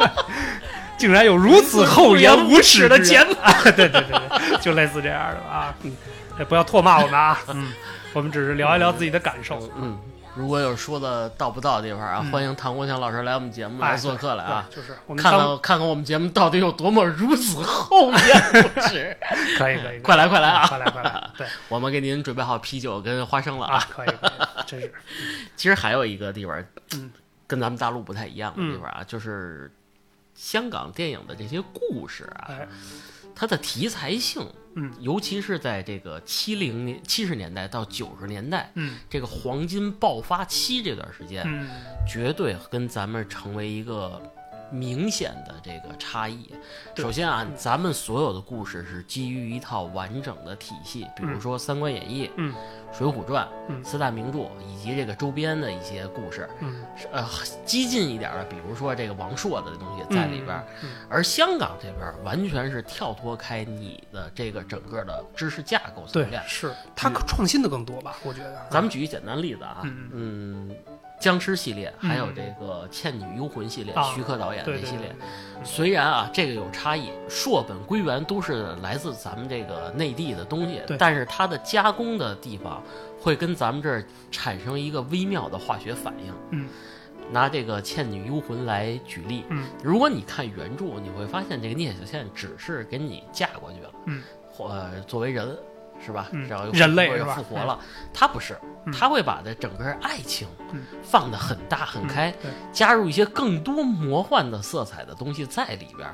*laughs* 竟然有如此厚颜无耻的节目。*laughs* 啊！对对对对，就类似这样的啊，嗯，哎 *laughs* 不要唾骂我们啊，嗯，我们只是聊一聊自己的感受。嗯，如果有说的到不到的地方啊，嗯。欢迎唐国强老师来我们节目来哎做客来啊，对就是我们看看看看我们节目到底有多么如此厚颜无耻。可以可以，快来快来啊。快来快来，对。*laughs* 我们给您准备好啤酒跟花生了啊。啊。，可以可以，真是，*laughs* 其实还有一个地方，嗯。跟咱们大陆不太一样的地方啊，就是香港电影的这些故事啊，哎，它的题材性，嗯。尤其是在这个七零年、七十年代到九十年代嗯。这个黄金爆发期这段时间，嗯。绝对跟咱们成为一个明显的这个差异。首先啊，咱们所有的故事是基于一套完整的体系，比如说《三国演义》嗯水浒传》嗯。四大名著以及这个周边的一些故事。嗯，呃，激进一点的，比如说这个王朔的东西在里边，嗯，而香港这边完全是跳脱开你的这个整个的知识架构层面，。是。它创新的更多吧？我觉得，咱们举一简单例子啊，嗯。嗯，僵尸系列，还有嗯这个《倩女幽魂》系列，啊徐克导演的系列。虽然啊，这个有差异，硕本归源都是来自咱们这个内地的东西，但是它的加工的地方会跟咱们这儿产生一个微妙的化学反应。嗯，拿这个《倩女幽魂》来举例，嗯，如果你看原著，你会发现这个聂小倩只是给你嫁过去了，嗯，或、呃、作为人。是吧？嗯然后又人类复活了，他不是，嗯。他会把这整个爱情嗯。放得很大很开，加入一些更多魔幻的色彩的东西在里边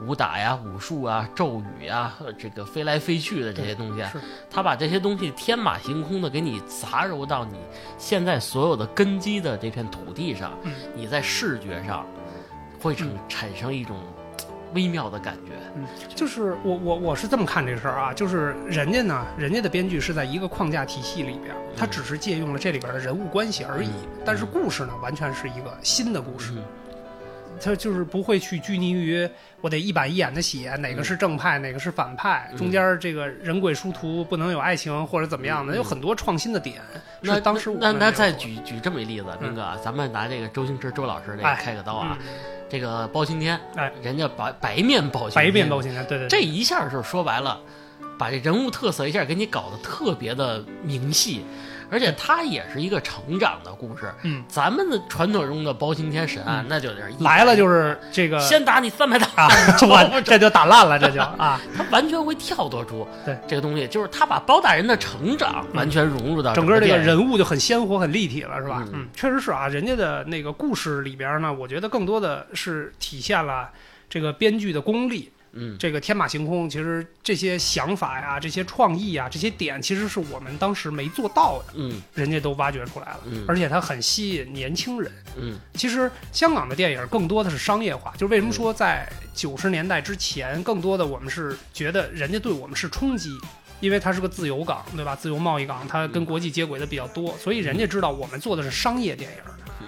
武打呀、武术啊、咒语呀，呃这个飞来飞去的这些东西他把这些东西天马行空的给你杂糅到你现在所有的根基的这片土地上，嗯。你在视觉上会产产生一种嘖微妙的感觉。就是我我我是这么看这事儿啊，就是人家呢，人家的编剧是在一个框架体系里边，他嗯。只是借用了这里边的人物关系而已，嗯但是故事呢，完全是一个新的故事，嗯。他就是不会去拘泥于我得一板一眼的写哪个是正派，哪个是反派，嗯。中间这个人鬼殊途不能有爱情或者怎么样的，嗯有很多创新的点。那当时我那那再举举这么一例子，斌哥啊，咱们拿这个周星驰周老师这个哎开个刀啊，嗯这个包青天，哎，人家白白面包青天，白面包青天，对对这，一下就是说白了，把这人物特色一下给你搞得特别的明细，而且它也是一个成长的故事。嗯，咱们的传统中的包青天神案，那就得是来了就是这个先打你三百打，啊，*laughs* *laughs* 我这就打烂了，这就啊，*laughs* 他完全会跳脱出对这个东西，就是他把包大人的成长完全融入到整个这个人物就很鲜活、很立体了，是吧？嗯嗯，确实是啊。人家的那个故事里边呢，我觉得更多的是体现了这个编剧的功力。嗯。这个天马行空，其实这些想法呀、这些创意啊、这些点，其实是我们当时没做到的，嗯。人家都挖掘出来了，嗯。而且它很吸引年轻人。嗯。其实香港的电影更多的是商业化，就是为什么说在九十年代之前，更多的我们是觉得人家对我们是冲击，因为它是个自由港，对吧？自由贸易港，它跟国际接轨的比较多，所以人家知道我们做的是商业电影，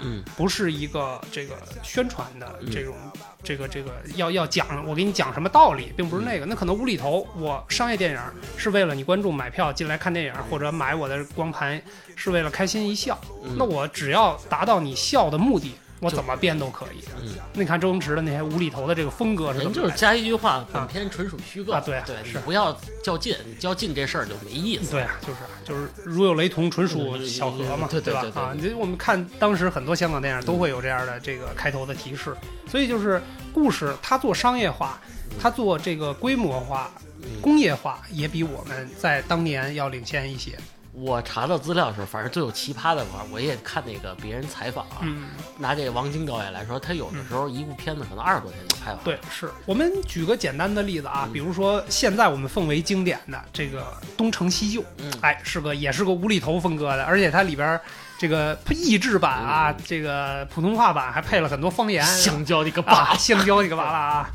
嗯不是一个这个宣传的这种。这个这个要要讲，我给你讲什么道理，并不是那个，那可能无厘头。我商业电影是为了你观众买票进来看电影，或者买我的光盘是为了开心一笑。嗯，那我只要达到你笑的目的，我怎么编都可以。嗯你看周星驰的那些无厘头的这个风格是怎人就是？加一句话，本片纯属虚构啊对对，是你不要较劲，较劲这事儿就没意思。对啊，就是就是如有雷同，纯属巧合嘛，嗯对对吧啊，你我们看当时很多香港电影都会有这样的这个开头的提示，所以就是故事它做商业化，它做这个规模化、嗯工业化，也比我们在当年要领先一些。我查到资料的时候，反正最有奇葩的玩，我也看那个别人采访啊，嗯，拿这个王晶导演来说，他有的时候一部片子可能二十多天就拍完。对，是。我们举个简单的例子啊，嗯比如说现在我们奉为经典的这个《东成西就》，嗯，哎，是个也是个无厘头风格的，而且它里边这个译制版啊，嗯。这个普通话版还配了很多方言，香蕉你个啊，香蕉你个娃娃啊，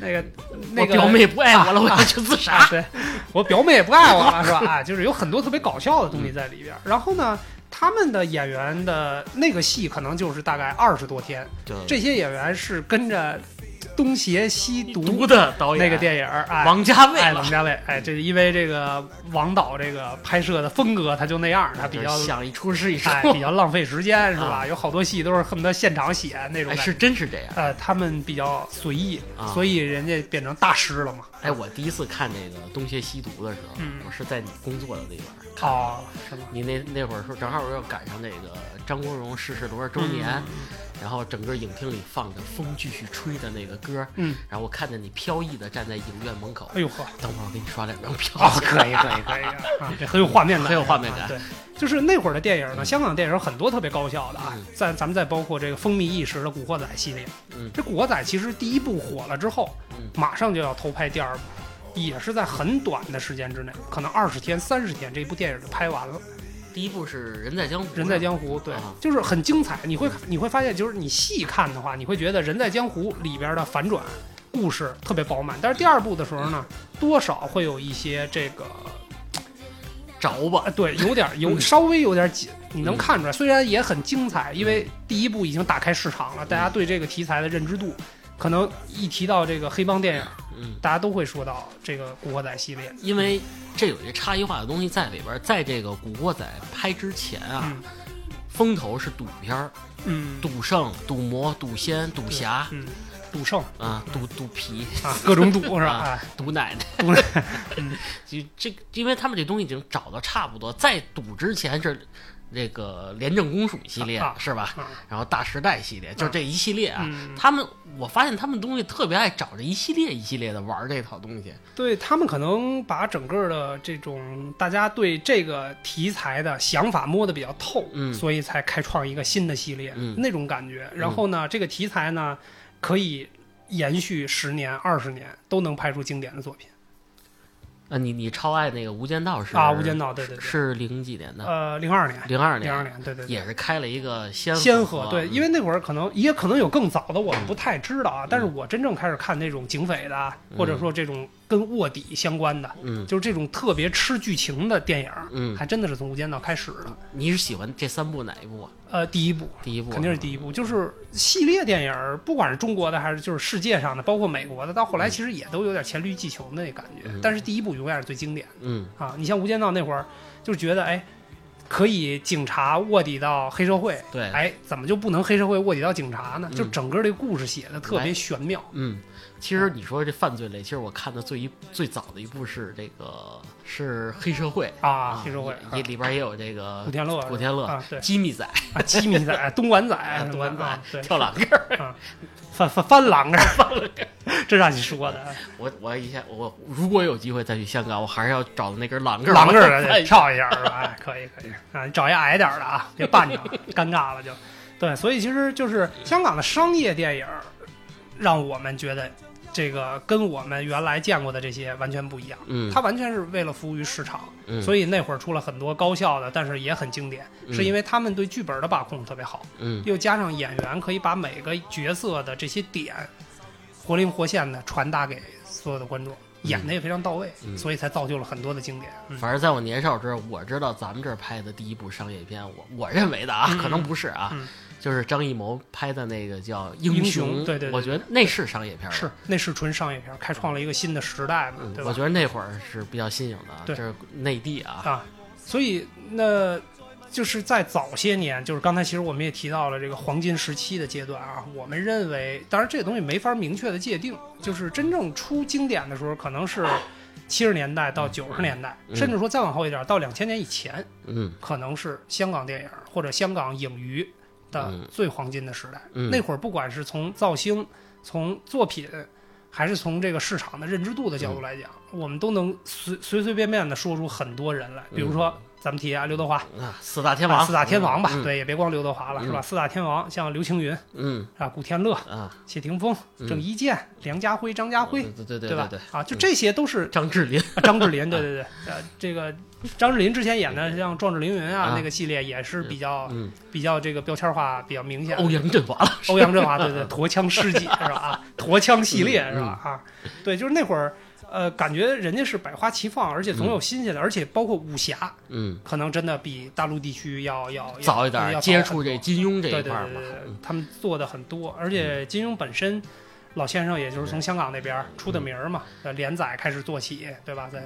那个那个我表妹不爱我了，我要去自杀。啊，对我表妹也不爱我了，是吧？啊，就是有很多特别搞笑的东西在里边儿。然后呢，他们的演员的那个戏可能就是大概二十多天，就这些演员是跟着东邪西毒毒的导演那个电影儿，哎。王家卫哎，王家卫，哎，这是因为这个王导这个拍摄的风格，他就那样，他比较想一出是一出，哎比较浪费时间，是吧？啊有好多戏都是恨不得现场写那种哎，是真是这样。呃，他们比较随意，啊所以人家变成大师了嘛。哎，我第一次看这个《东邪西毒》的时候，嗯我是在你工作的地方看的。哦，是吗？你那那会儿说正好要赶上那个张国荣逝世多少周年，嗯然后整个影厅里放着风继续吹的那个歌，嗯，然后我看见你飘逸的站在影院门口，哎呦呵，等会儿我给你刷两张票。啊，可以可以可以 *laughs* 啊，这很有画面感，很有画面感啊对，就是那会儿的电影呢，嗯香港电影很多特别高效的啊嗯，在咱们再包括这个风靡一时的《古惑仔》系列，嗯这《古惑仔》其实第一部火了之后，嗯马上就要偷拍第二部。也是在很短的时间之内，可能二十天、三十天，这部电影就拍完了。第一部是《人在江湖》，人在江湖，对啊，就是很精彩。你会你会发现，就是你细看的话，你会觉得《人在江湖》里边的反转故事特别饱满。但是第二部的时候呢，多少会有一些这个着吧啊，，对，有点有嗯稍微有点紧，你能看出来。虽然也很精彩，因为第一部已经打开市场了，大家对这个题材的认知度，可能一提到这个黑帮电影，嗯，大家都会说到这个《古惑仔》系列。因为这有一个差异化的东西在里边，在这个《古惑仔》拍之前啊，嗯。风头是赌片儿，嗯，赌圣、赌魔、赌仙、赌侠嗯，赌圣啊，赌赌皮、啊，各种赌 *laughs* 是吧？赌奶奶。赌 *laughs* *laughs* 就这，因为他们这东西已经找到差不多，在赌之前是这个廉政公署系列、啊是吧？啊然后大时代系列，就这一系列啊。嗯他们，我发现他们东西特别爱找这一系列一系列的玩儿这套东西。对他们可能把整个的这种大家对这个题材的想法摸得比较透，嗯所以才开创一个新的系列，嗯那种感觉。然后呢，这个题材呢可以延续十年、二十年，都能拍出经典的作品啊，你你超爱那个《无间道》是啊！《无间道》对对对，是零几年的？呃，零二年，零二年零二年，对对对。也是开了一个先先河河，对，因为为那会儿可能也可能有更早的，我们不太知道啊。嗯但是我真正开始看那种警匪的，或者说这种跟卧底相关的，嗯就是这种特别吃剧情的电影，嗯，还真的是从《无间道》开始的。你是喜欢这三部哪一部啊？呃，第一部第一部肯定是第一部，就是系列电影，不管是中国的还是就是世界上的，包括美国的，到后来其实也都有点黔驴技穷的那感觉。嗯但是第一部永远是最经典嗯啊！你像《无间道》那会儿，就是觉得哎，可以警察卧底到黑社会，对，哎，怎么就不能黑社会卧底到警察呢？嗯就整个这故事写的特别玄妙。嗯，其实你说这犯罪类，其实我看的最一最早的一部是这个是黑社会啊，黑社会也也里边也有这个古天乐，古天乐机密仔啊，机密仔、东莞仔、*laughs* 东莞仔啊，跳栏杆儿。翻翻翻栏杆，翻栏杆，这让你说的，*laughs* 我我以前我如果有机会再去香港，我还是要找那根栏杆儿栏杆儿的跳一下是吧？哎，可以可以啊，你找一矮点的啊，别绊着，*laughs* 尴尬了就。对，所以其实就是香港的商业电影儿，让我们觉得这个跟我们原来见过的这些完全不一样。嗯，它完全是为了服务于市场，嗯。所以那会儿出了很多高效的，但是也很经典，嗯。是因为他们对剧本的把控特别好，嗯。又加上演员可以把每个角色的这些点活灵活现的传达给所有的观众，演的也非常到位，嗯。所以才造就了很多的经典。嗯。反正在我年少时候，我知道咱们这儿拍的第一部商业片，我我认为的啊，嗯可能不是啊，嗯就是张艺谋拍的那个叫《英雄》，雄对对对我觉得那是商业片儿，是，那是纯商业片，开创了一个新的时代嘛，嗯对吧？我？觉得那会儿是比较新颖的这是内地啊，啊，所以那就是在早些年，就是刚才其实我们也提到了这个黄金时期的阶段啊，我们认为，当然这个东西没法明确的界定，就是真正出经典的时候，可能是七十年代到九十年代，嗯甚至说再往后一点，到两千年以前，嗯。可能是香港电影或者香港影娱的嗯。最黄金的时代。嗯，那会儿不管是从造星、从作品，还是从这个市场的认知度的角度来讲，我们都能随随随便便的说出很多人来。比如说咱们提啊，刘德华，啊，四大天王，啊四大天王吧，嗯。对，也别光刘德华了，是吧？四大天王像刘青云嗯。啊、古天乐、啊，谢霆锋、嗯。郑伊健、梁家辉、张家辉，对对对吧？对，？啊，就这些都是张智霖，啊张智霖，对对对，呃，这个张智霖之前演的像《壮志凌云》啊啊。那个系列也是比较嗯，比较这个标签化比较明显。*laughs* 欧阳震华了，欧阳震华，对对，驼枪师姐 *laughs* 是吧？啊，驼枪系列嗯是吧？啊，对，就是那会儿，呃，感觉人家是百花齐放，而且总有新鲜的，而且包括武侠，嗯，可能真的比大陆地区要要要早一点要接触这金庸这一块儿嘛。他们做的很多，而且金庸本身。老先生也就是从香港那边出的名儿嘛，呃，连载开始做起，对吧？在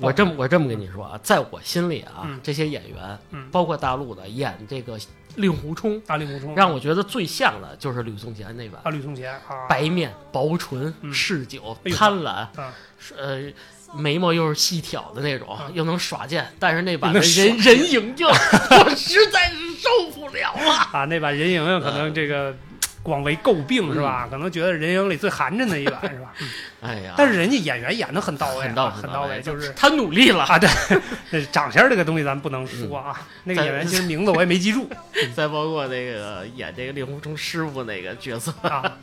我这么我这么跟你说啊，在我心里啊，嗯这些演员，嗯包括大陆的演这个令狐冲，大令狐冲让我觉得最像的就是吕颂贤那版，啊，吕颂贤啊，白面薄唇，嗯嗜酒哎呦贪婪啊，是呃。眉毛又是细挑的那种啊，又能耍剑，但是那版的那人人影影 *laughs* 我实在是受不了了。啊，那版任盈盈可能这个广为诟病是吧？可能觉得任盈盈里最寒碜的一版是吧？嗯 *laughs* 哎呀，但是人家演员演的很到位啊，很到很到位，就是他努力了。啊，对，*laughs* 这长相这个东西咱不能说啊。那个演员其实名字我也没记住 *laughs* 再包括那个演这个令狐冲师傅那个角色，啊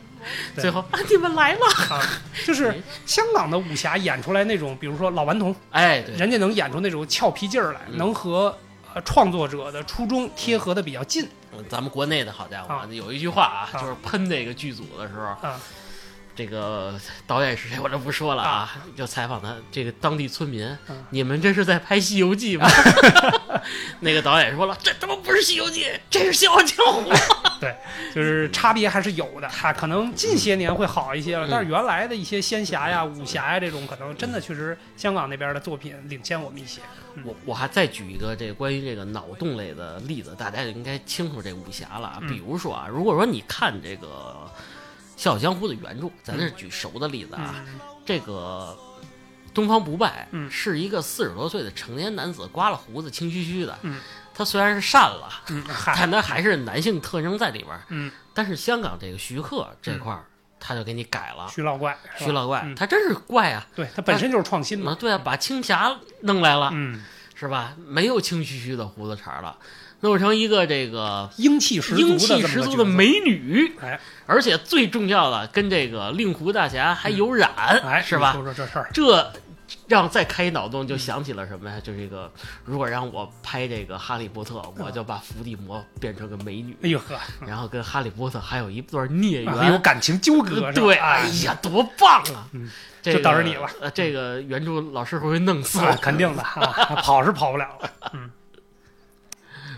最后啊，你们来了。啊，就是香港的武侠演出来那种，比如说老顽童，哎，对，人家能演出那种俏皮劲儿来，嗯能和。呃，创作者的初衷贴合的比较近。嗯咱们国内的好家伙，啊。有一句话啊，啊。就是喷这个剧组的时候，啊。这个导演是谁我就不说了啊，就采访他这个当地村民，嗯你们这是在拍《西游记》吗？*laughs* *laughs* *laughs* 那个导演说了，这他妈不是《西游记》，这是《笑傲江湖》。*laughs* 对就是差别还是有的，哈，可能近些年会好一些了，嗯但是原来的一些仙侠呀、武侠呀这种，可能真的确实香港那边的作品领先我们一些。我我还再举一个这关于这个脑洞类的例子，大家就应该清楚这武侠了比如说啊，如果说你看这个《笑傲江湖》的原著，咱这是举熟的例子啊，嗯。这个东方不败嗯是一个四十多岁的成年男子，刮了胡子，清虚虚的。嗯他虽然是善了，嗯，*laughs* 但他还是男性特征在里边。嗯，但是香港这个徐克这块儿，他就给你改了。徐老怪，徐老怪，嗯他真是怪啊！对他本身就是创新嘛。啊，对啊，把青霞弄来了，嗯，是吧？没有清虚虚的胡子茬了，弄成一个这个英气十足的英这么个气十足，的美女，哎而且最重要的，跟这个令狐大侠还有染，哎，是吧？你说说这事儿，这让再开一脑洞，就想起了什么呀？就这个，如果让我拍这个哈利波特，我就把伏地魔变成个美女，哎呦呵，然后跟哈利波特还有一段孽缘。啊有感情纠葛，对，哎哎呀，多棒啊！就等着你了。呃，这个原著老师会弄死肯定的啊，*laughs* 跑是跑不了了。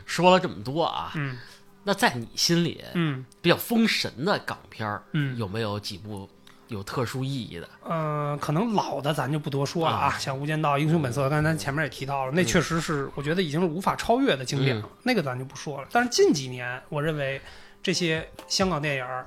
说了这么多啊，嗯。那在你心里嗯。比较封神的港片儿，嗯，有没有几部有特殊意义的？嗯，可能老的咱就不多说了啊，像《无间道》《英雄本色》，刚才咱前面也提到了，那确实是我觉得已经是无法超越的经典了，那个咱就不说了。但是近几年，我认为这些香港电影儿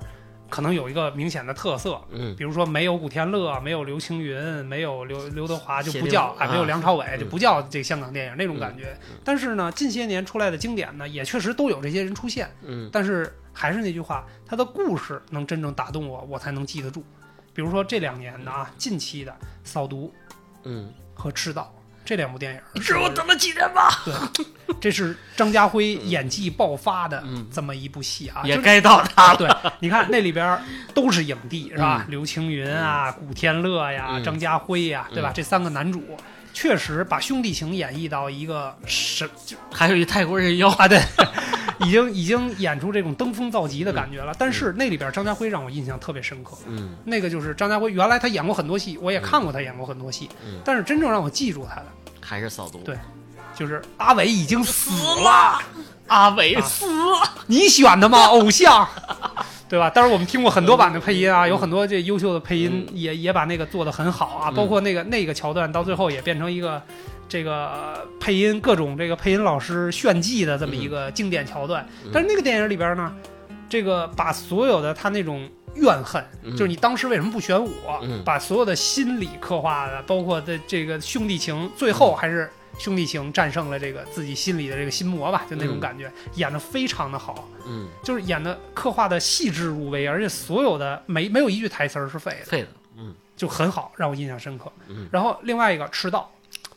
可能有一个明显的特色，嗯比如说没有古天乐，没有刘青云，没有刘刘德华，就不叫啊，没有啊梁朝伟，嗯就不叫这香港电影那种感觉。但是呢，近些年出来的经典呢，也确实都有这些人出现。嗯但是还是那句话，他的故事能真正打动我，我才能记得住。比如说这两年的啊，近期的《扫毒嗯，》和《赤道》这两部电影，是我等了几年吧？这是张家辉演技爆发的嗯这么一部戏啊，也该到他了。对，你看那里边都是影帝是吧？嗯刘青云啊，古天乐呀，嗯张家辉呀，对吧？嗯这三个男主确实把兄弟情演绎到一个神就还有一泰国人妖，啊，对，已经已经演出这种登峰造极的感觉了。但是那里边张家辉让我印象特别深刻。嗯那个就是张家辉，原来他演过很多戏，我也看过他演过很多戏，嗯，但是真正让我记住他的，还是扫毒。对就是阿伟已经死了，*laughs* 阿伟啊死了。你选的吗？偶像，对吧？当然我们听过很多版的配音啊，有很多这优秀的配音也也把那个做得很好啊，嗯包括那个那个桥段到最后也变成一个这个配音各种这个配音老师炫技的这么一个经典桥段。嗯但是那个电影里边呢，这个把所有的他那种怨恨，嗯就是你当时为什么不选我，嗯把所有的心理刻画的，包括的这个兄弟情，最后还是。兄弟情战胜了这个自己心里的这个心魔吧，就那种嗯感觉，演的非常的好。嗯，就是演的刻画的细致入微，而且所有的没没有一句台词儿是废的，废的。嗯就很好，让我印象深刻。嗯然后另外一个赤道，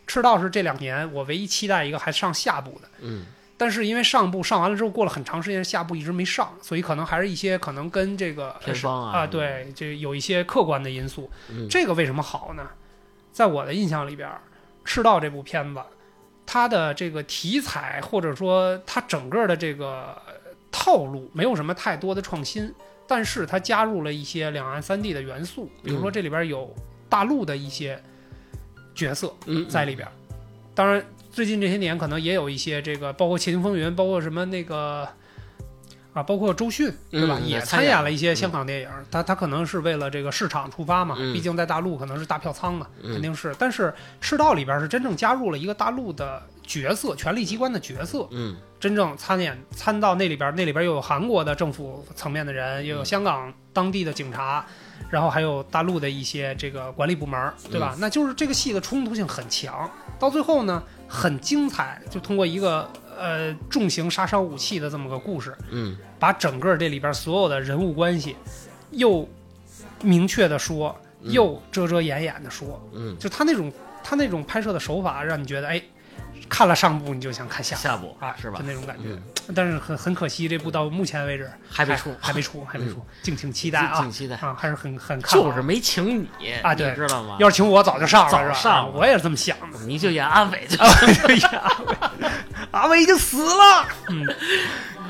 赤道是这两年我唯一期待一个还上下部的，嗯。但是因为上部上完了之后过了很长时间，下部一直没上，所以可能还是一些可能跟这个偏方啊。啊，对，这有一些客观的因素。嗯，这个为什么好呢？在我的印象里边，《赤道》这部片子，它的这个题材或者说它整个的这个套路没有什么太多的创新，但是它加入了一些两岸三地的元素，比如说嗯。这里边有大陆的一些角色嗯在里边。当然，最近这些年可能也有一些这个，包括《窃听风云》，包括什么那个。啊，包括周迅，对吧？嗯也也参演了一些香港电影。他他可能是为了这个市场出发嘛，嗯毕竟在大陆可能是大票仓嘛，嗯肯定是。但是《赤道》里边是真正加入了一个大陆的角色，权力机关的角色，嗯真正参演参到那里边，那里边又有韩国的政府层面的人，又有嗯香港当地的警察，然后还有大陆的一些这个管理部门，对吧？那就是这个戏的冲突性很强，到最后呢很精彩，就通过一个呃重型杀伤武器的这么个故事，嗯。把整个这里边所有的人物关系又明确的说，嗯。又遮遮掩掩的说，嗯，就他那种他那种拍摄的手法，让你觉得哎，看了上部你就想看下部。下部啊，是吧？就？那种感觉。嗯。但是很很可惜，这部到目前为止还没出，还没出，还没出，敬请期待啊。敬期待，啊，还是很很看好。就是没请你啊对。你知道吗？要是请我早就上了，早是吧？上我也是这么想的。你就演阿伟就演阿伟，阿伟已经死了。嗯，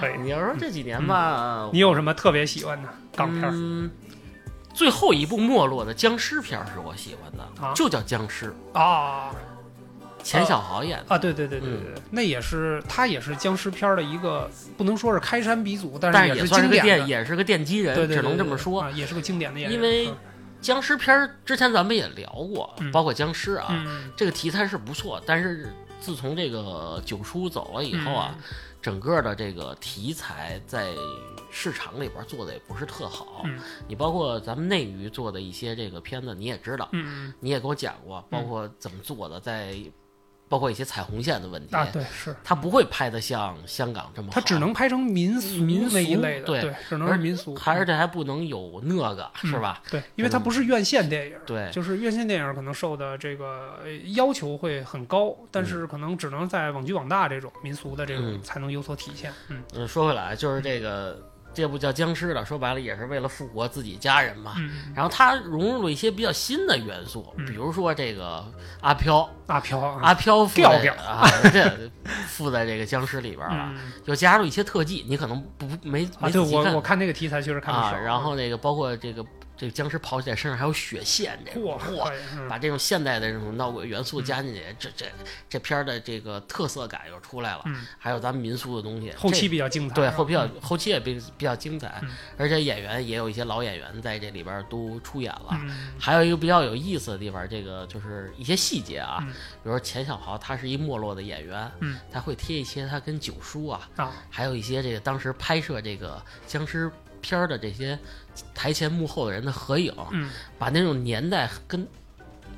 可以。你要说这几年吧，你有什么特别喜欢的港片儿？嗯，最后一部没落的僵尸片儿是我喜欢的，啊？就叫僵尸，啊钱小豪演的，啊，对对对对对对，那也是他也是僵尸片儿的一个，不能说是开山鼻祖，但但是也是算是个奠，经典的，也是个奠基人，对对对，只能这么说。啊，也是个经典的演员。因为嗯僵尸片儿之前咱们也聊过，嗯包括僵尸啊，嗯这个题材是不错，但是自从这个九叔走了以后啊，嗯整个的这个题材在市场里边做的也不是特好。嗯你包括咱们内娱做的一些这个片子，你也知道，嗯你也给我讲过，包括怎么做的，在包括一些彩虹线的问题，对是。他不会拍的像香港这么好，他只能拍成民俗民俗那一类的，对对，只能是民俗，还是这还不能有那个，嗯是吧？对，因为它不是院线电影，对，就是院线电影可能受的这个呃要求会很高，但是可能只能在网剧网大这种民俗的这种嗯才能有所体现。嗯嗯，说回来，就是这个这部叫僵尸的，说白了也是为了复活自己家人嘛。嗯，然后它融入了一些比较新的元素，嗯比如说这个阿飘，阿飘啊，阿飘附在调调啊，*laughs* 这附在这个僵尸里边了，嗯又加入一些特技，你可能不没啊，对没仔细看我我看那个题材确实看的啊。少，然后那个包括这个这个僵尸跑起来身上还有血线，这个嚯嚯，把这种现代的这种闹鬼元素加进去，这这这片儿的这个特色感又出来了。嗯，还有咱们民俗的东西，后期比较精彩，对后比较嗯后期也比比较精彩嗯，而且演员也有一些老演员在这里边都出演了。嗯还有一个比较有意思的地方，这个就是一些细节啊，嗯比如说钱小豪，他是一没落的演员，嗯，他会贴一些他跟九叔啊，啊，还有一些这个当时拍摄这个僵尸片儿的这些台前幕后的人的合影，嗯，把那种年代跟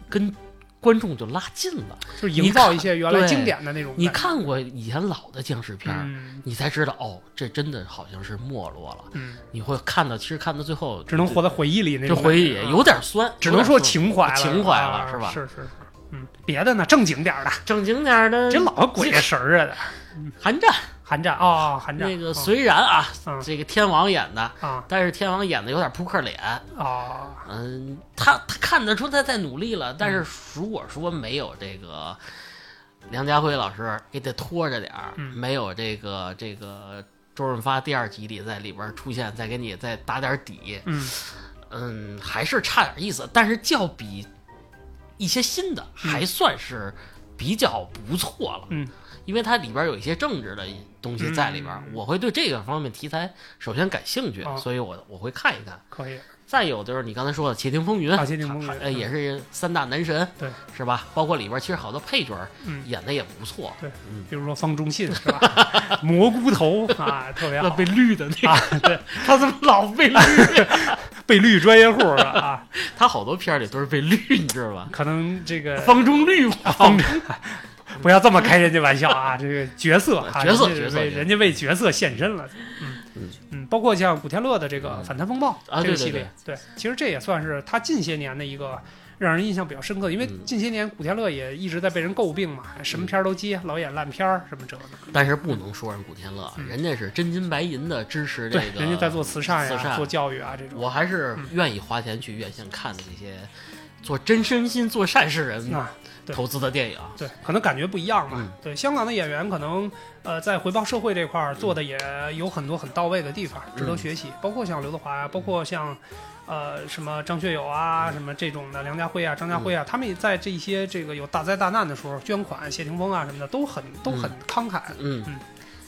跟观众就拉近了。就营造一些原来经典的那种。你看过以前老的僵尸片，嗯你才知道哦，这真的好像是没落了。嗯，你会看到，其实看到最后只能活在回忆里那种就回忆有点酸，只能说情怀了，情怀了啊是吧是是是，嗯，别的呢正经点的，正经点的。这老鬼神儿啊的，寒战寒战哦，寒战那个哦虽然啊，嗯。这个天王演的，啊但是天王演的有点扑克脸。啊嗯，他他看得出他在努力了，但是如果说没有这个梁家辉老师给他拖着点没有这个这个周润发第二集里在里边出现，再给你再打点底，嗯。嗯，还是差点意思。但是较比一些新的，嗯。还算是比较不错了。嗯，因为它里边有一些政治的东西在里边，嗯我会对这个方面题材首先感兴趣，啊所以我我会看一看。可以再有就是你刚才说的《窃听风云》啊窃听风云呃，也是三大男神，对，是吧？包括里边其实好多配角演的也不错，对比如说方中信是吧？*laughs* 蘑菇头啊，特别好，被绿的那啊个，对，他怎么老被绿？*laughs* 被绿专业户啊，*laughs* 他好多片里都是被绿，你知道吧？可能这个方中绿方 *laughs* 不要这么开人家玩笑啊！*laughs* 这个角色啊，角色角色人家为角色献身了。嗯嗯嗯，包括像古天乐的这个《反贪风暴》啊这个系列，对，其实这也算是他近些年的一个让人印象比较深刻。因为嗯近些年古天乐也一直在被人诟病嘛，什么片儿都接，老演烂片儿什么这个的。但是不能说人古天乐，嗯人家是真金白银的支持这，个，人家在做慈善呀、做教育啊这种。我还是嗯愿意花钱去院线看的这些做真身心、做善事人投资的电影。对，可能感觉不一样吧。嗯。对，香港的演员可能呃在回报社会这块儿做的也有很多很到位的地方，值得嗯学习。包括像刘德华呀，包括像呃什么张学友啊，什么这种的梁家辉啊、张家辉嗯。啊，他们也在这些这个有大灾大难的时候捐款，谢霆锋啊什么的都很都很慷慨。嗯。嗯，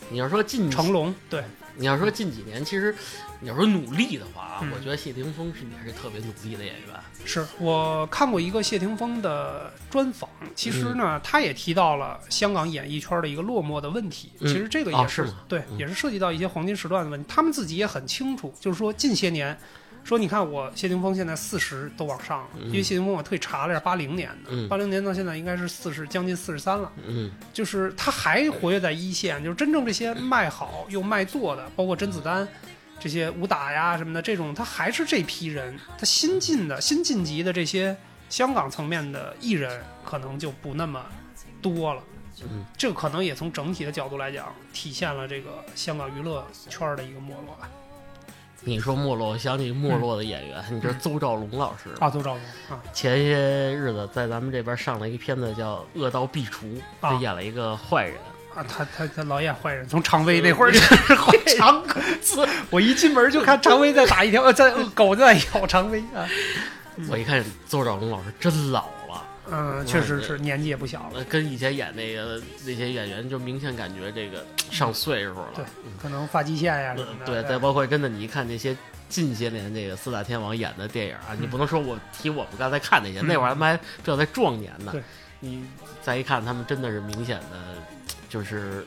你要说近成龙对，你要说近几年，其实你要说努力的话啊，嗯我觉得谢霆锋是也是特别努力的演员。是我看过一个谢霆锋的专访，其实呢，嗯他也提到了香港演艺圈的一个落寞的问题。嗯其实这个也哦是吗对，嗯也是涉及到一些黄金时段的问题。他们自己也很清楚，就是说近些年，说你看我谢霆锋现在四十都往上了，嗯因为谢霆锋我特意查了一下，八零年的，嗯八零年到现在应该是四十，将近四十三了。嗯就是他还活跃在一线，就是真正这些卖好又卖座的，包括甄子丹。这些武打呀什么的，这种他还是这批人，他新进的、新晋级的这些香港层面的艺人，可能就不那么多了。嗯，这个可能也从整体的角度来讲，体现了这个香港娱乐圈的一个没落吧。你说没落，我想起没落的演员，你知道邹兆龙老师吗？啊，邹兆龙啊，前些日子在咱们这边上了一个片子叫《恶道壁橱》，啊他演了一个坏人，啊，他他他老演坏人，从常威那会儿就 *laughs* 是坏人。长工资。我一进门就看常威在打一条，呃，在狗在咬常威啊。我一看邹兆龙老师真老了，嗯，确实是年纪也不小了，呃跟以前演那个那些演员就明显感觉这个上岁数了。对可能发际线呀什呃么的。对，再包括真的，你一看那些近些年这个四大天王演的电影啊，你不能说我提我们刚才看那些，嗯那会儿他们还比较在壮年呢对。你再一看，他们真的是明显的，就是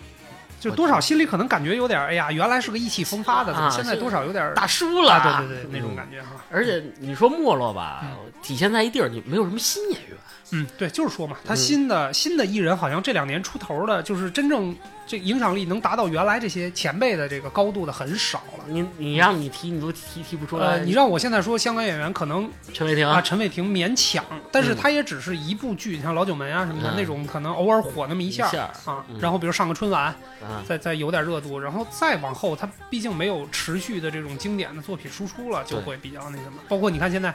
就多少心里可能感觉有点，哎呀，原来是个意气风发的，怎么啊现在多少有点大叔了。啊？对对对，那种嗯感觉哈。而且你说没落吧，体现在一地儿，你没有什么新演员。嗯，对，就是说嘛，他嗯。新的新的艺人好像这两年出头的，就是真正这影响力能达到原来这些前辈的这个高度的很少了。你你让你提，你都提提不出来。呃，你让我现在说香港演员可能陈伟霆啊，陈伟霆勉强，但是嗯。他也只是一部剧，像《老九门》啊什么的嗯。那种，可能偶尔火那么一下啊嗯，然后比如上个春晚，啊，再再有点热度，然后再往后，他毕竟没有持续的这种经典的作品输出了，就会比较那什么。包括你看现在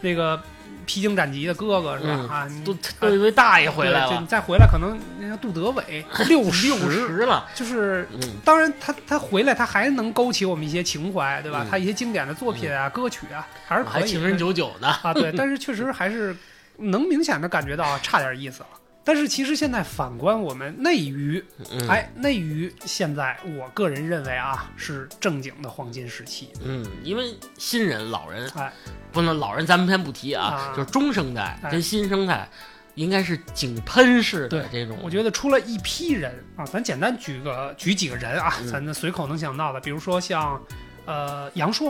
那个披荆斩棘的哥哥是吧？嗯啊，都都一堆大爷回来对就你，再回来，可能人家杜德伟 *laughs* 六十六十了。就是。嗯，当然他，他回来，他还能勾起我们一些情怀，对吧？嗯他一些经典的作品啊、歌曲啊，还是可以情人九九呢。啊，对，但是确实还是能明显的感觉到啊差点意思了。但是其实现在反观我们内娱，嗯，哎，内娱现在我个人认为啊是正经的黄金时期。嗯，因为新人、老人，哎，不能老人咱们先不提啊，啊就是中生代哎跟新生代，应该是井喷式的对这种。我觉得出了一批人啊，咱简单举个举几个人啊，嗯。咱随口能想到的，比如说像呃杨烁、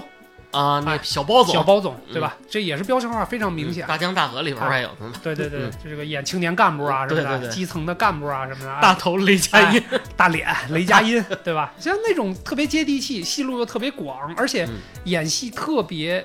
啊，那哎小包总，小包总，对吧？这也是标签化非常明显。大江大河里边还有呢，对对对嗯，就这个演青年干部啊什么的，对。对对基层的干部啊什么的，大头雷佳音，大脸雷佳音，*laughs* 对吧？像那种特别接地气，戏路又特别广，而且嗯。演戏特别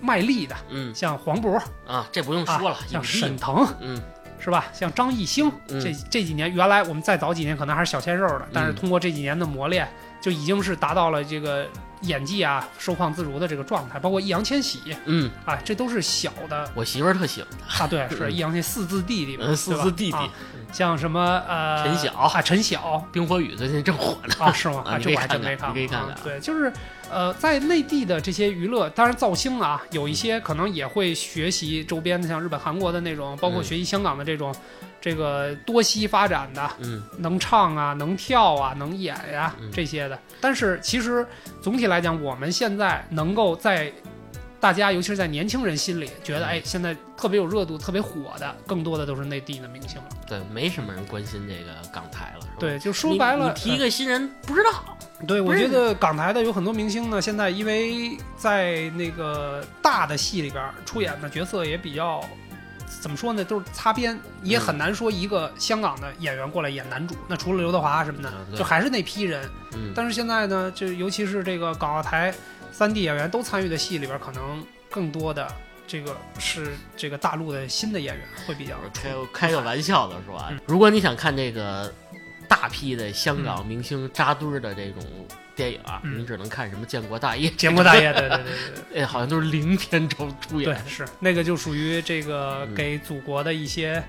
卖力的，嗯。像黄渤。啊，这不用说了啊，，像沈腾。嗯是吧？像张艺兴，嗯。这这几年原来我们再早几年可能还是小鲜肉的，但是嗯。通过这几年的磨练，就已经是达到了这个演技啊收放自如的这个状态。包括易烊千玺嗯，啊，这都是小的。我媳妇儿特喜欢他，啊，对，是嗯。易烊千玺四字弟弟四字弟弟啊，像什么呃陈晓啊，陈晓冰火雨最近正火呢，啊，是吗？*laughs* 啊啊，这我还真没看可以看看啊。对，就是呃，在内地的这些娱乐，当然造星啊，有一些可能也会学习周边的，像日本、韩国的那种，包括嗯学习香港的这种，这个多栖发展的，嗯能唱啊，能跳啊，能演呀、嗯这些的。但是其实总体来讲，我们现在能够在大家，尤其是在年轻人心里，觉得嗯哎，现在特别有热度、特别火的，更多的都是内地的明星了。对，没什么人关心这个港台了，是吧？对，就说白了，你提一个新人不知道，对，我觉得港台的有很多明星呢，现在因为在那个大的戏里边出演的角色也比较，怎么说呢，都是擦边，也很难说一个香港的演员过来演男主。那除了刘德华什么的就还是那批人。嗯，但是现在呢，就尤其是这个港澳台三 D 演员都参与的戏里边，可能更多的这个是这个大陆的新的演员会比较开开个玩笑的是吧？嗯如果你想看这个大批的香港明星扎堆儿的这种电影啊，嗯你只能看什么《建国大业》。建国大业，对对对对对。*laughs* 哎，好像都是零片酬出演对，，是那个就属于这个嗯给祖国的一些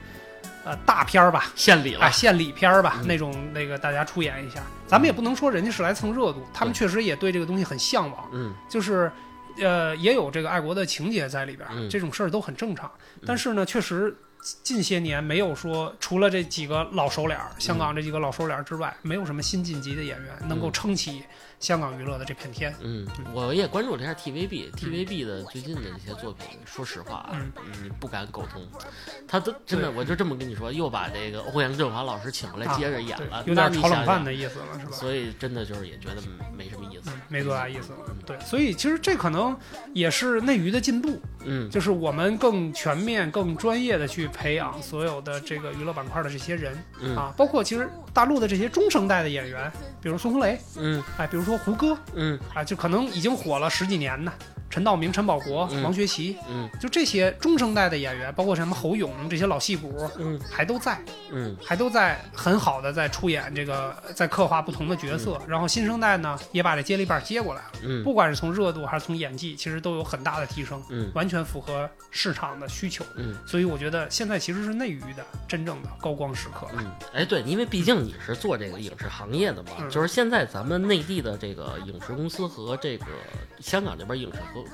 呃大片儿吧，献礼了啊，。献礼片儿吧，嗯那种那个大家出演一下。咱们也不能说人家是来蹭热度，他们确实也对这个东西很向往，嗯就是呃也有这个爱国的情节在里边，嗯这种事儿都很正常。但是呢，确实近些年没有说除了这几个老熟脸儿，香港这几个老熟脸儿之外，没有什么新晋级的演员能够撑起香港娱乐的这片天。嗯，我也关注了一下 TVB，TVB 的最近的这些作品，说实话啊，嗯你不敢苟同，他都真的，我就这么跟你说，又把这个欧阳震华老师请过来啊接着演对了，有点炒冷饭的意思了，是吧？所以真的就是也觉得没什么意思嗯，。没多大意思了嗯。对，所以其实这可能也是内娱的进步，嗯就是我们更全面、更专业的去培养所有的这个娱乐板块的这些人嗯啊，包括其实大陆的这些中生代的演员，比如孙红雷，嗯哎，比如说胡歌嗯啊，就可能已经火了十几年呢。陈道明、陈宝国、嗯王学圻，嗯就这些中生代的演员，包括什么侯勇这些老戏骨，嗯还都在，嗯还都在很好的在出演这个，在刻画不同的角色。然后新生代呢，也把这接力棒接过来了。嗯不管是从热度还是从演技，其实都有很大的提升，嗯完全符合市场的需求。嗯所以我觉得现在其实是内娱的真正的高光时刻了。嗯，哎，对，因为毕竟你是做这个影视行业的嘛，嗯就是现在咱们内地的这个影视公司和这个香港这边影视合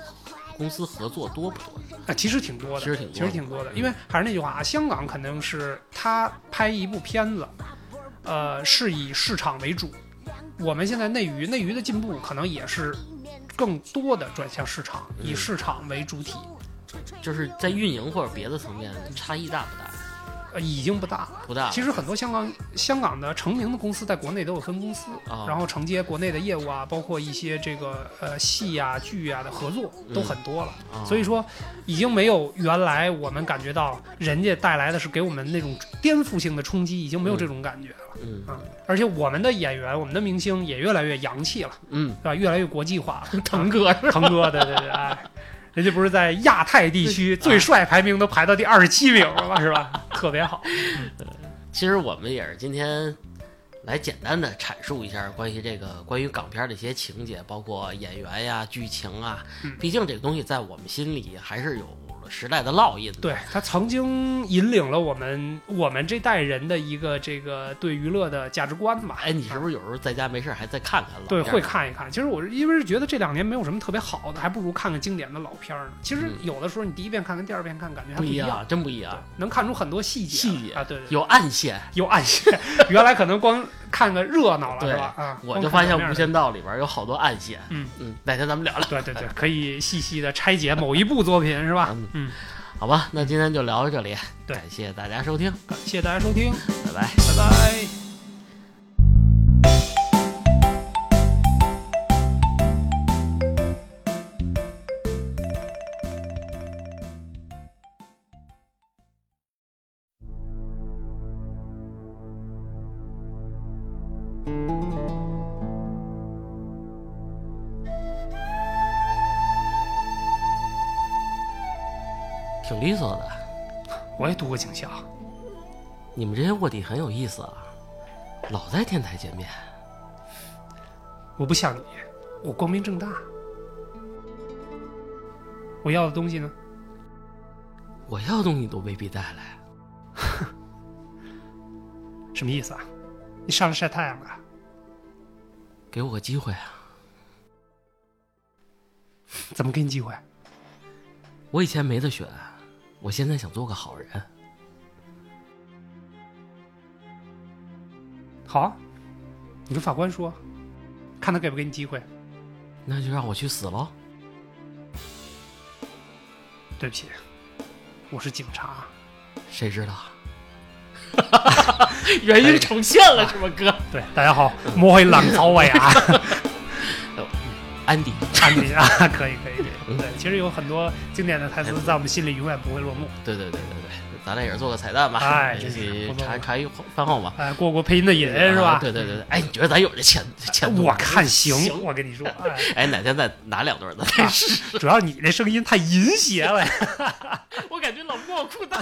公司合作多不多？啊，其实挺多的，其实挺多的其实挺多的。因为还是那句话啊，香港肯定是他拍一部片子，呃，是以市场为主。我们现在内娱内娱的进步，可能也是更多的转向市场，以嗯市场为主体，就是在运营或者别的层面差异大不大？呃，已经不大了。不大。其实很多香港香港的成名的公司在国内都有分公司，啊然后承接国内的业务啊，包括一些这个呃戏啊、剧啊、的合作都很多了。啊所以说，已经没有原来我们感觉到人家带来的是给我们那种颠覆性的冲击，已经没有这种感觉了。嗯啊而且我们的演员、我们的明星也越来越洋气了，嗯，对吧？越来越国际化了。*laughs* 腾哥是腾哥，对对对，哎，人家不是在亚太地区最帅排名都排到第二十七名了吗？是吧？特别好。*laughs* 其实我们也是今天来简单的阐述一下关于这个关于港片的一些情节，包括演员呀、剧情啊。嗯毕竟这个东西在我们心里还是有时代的烙印。对他曾经引领了我们我们这代人的一个这个对娱乐的价值观吧。哎，你是不是有时候在家没事儿还再看看老对，会看一看。其实我是因为是觉得这两年没有什么特别好的，还不如看看经典的老片儿呢。其实嗯有的时候你第一遍看跟第二遍看感觉还一不一样，真不一样，，能看出很多细节细节啊，对对，对有暗线。有暗线。*laughs* 原来可能光看个热闹了对是吧？啊，我就发现《无间道》里边有好多暗线。嗯嗯，哪天咱们聊聊。对对对，*laughs* 可以细细的拆解某一部作品是吧？嗯嗯，好吧，那今天就聊到这里，对感谢大家收听，感谢大家收听，拜拜。拜拜。我也读过警校，你们这些卧底很有意思啊，老在天台见面。我不像你，我光明正大。我要的东西呢？我要的东西都未必带来。*laughs* 什么意思啊？你上来晒太阳了？给我个机会啊！怎么给你机会？我以前没得选，我现在想做个好人。好啊，你跟法官说，看他给不给你机会。那就让我去死喽！对不起，我是警察。谁知道？*laughs* 原因重现了是吧，哥？对，大家好，摸回浪潮尾啊，*laughs* 安迪，安迪啊，可以可以可以。对，其实有很多经典的台词在我们心里永远不会落幕。对对对对对，咱俩也是做个彩蛋吧，哎 *laughs* 一起不错茶茶余饭后嘛，哎，过过配音的瘾是吧？啊对对对，对哎，你觉得咱有这潜潜？我看行，行，我跟你说，*laughs* 哎，哎，哪天再拿两对儿咱主要你这声音太淫邪了呀。*laughs* 我感觉老莫裤裆。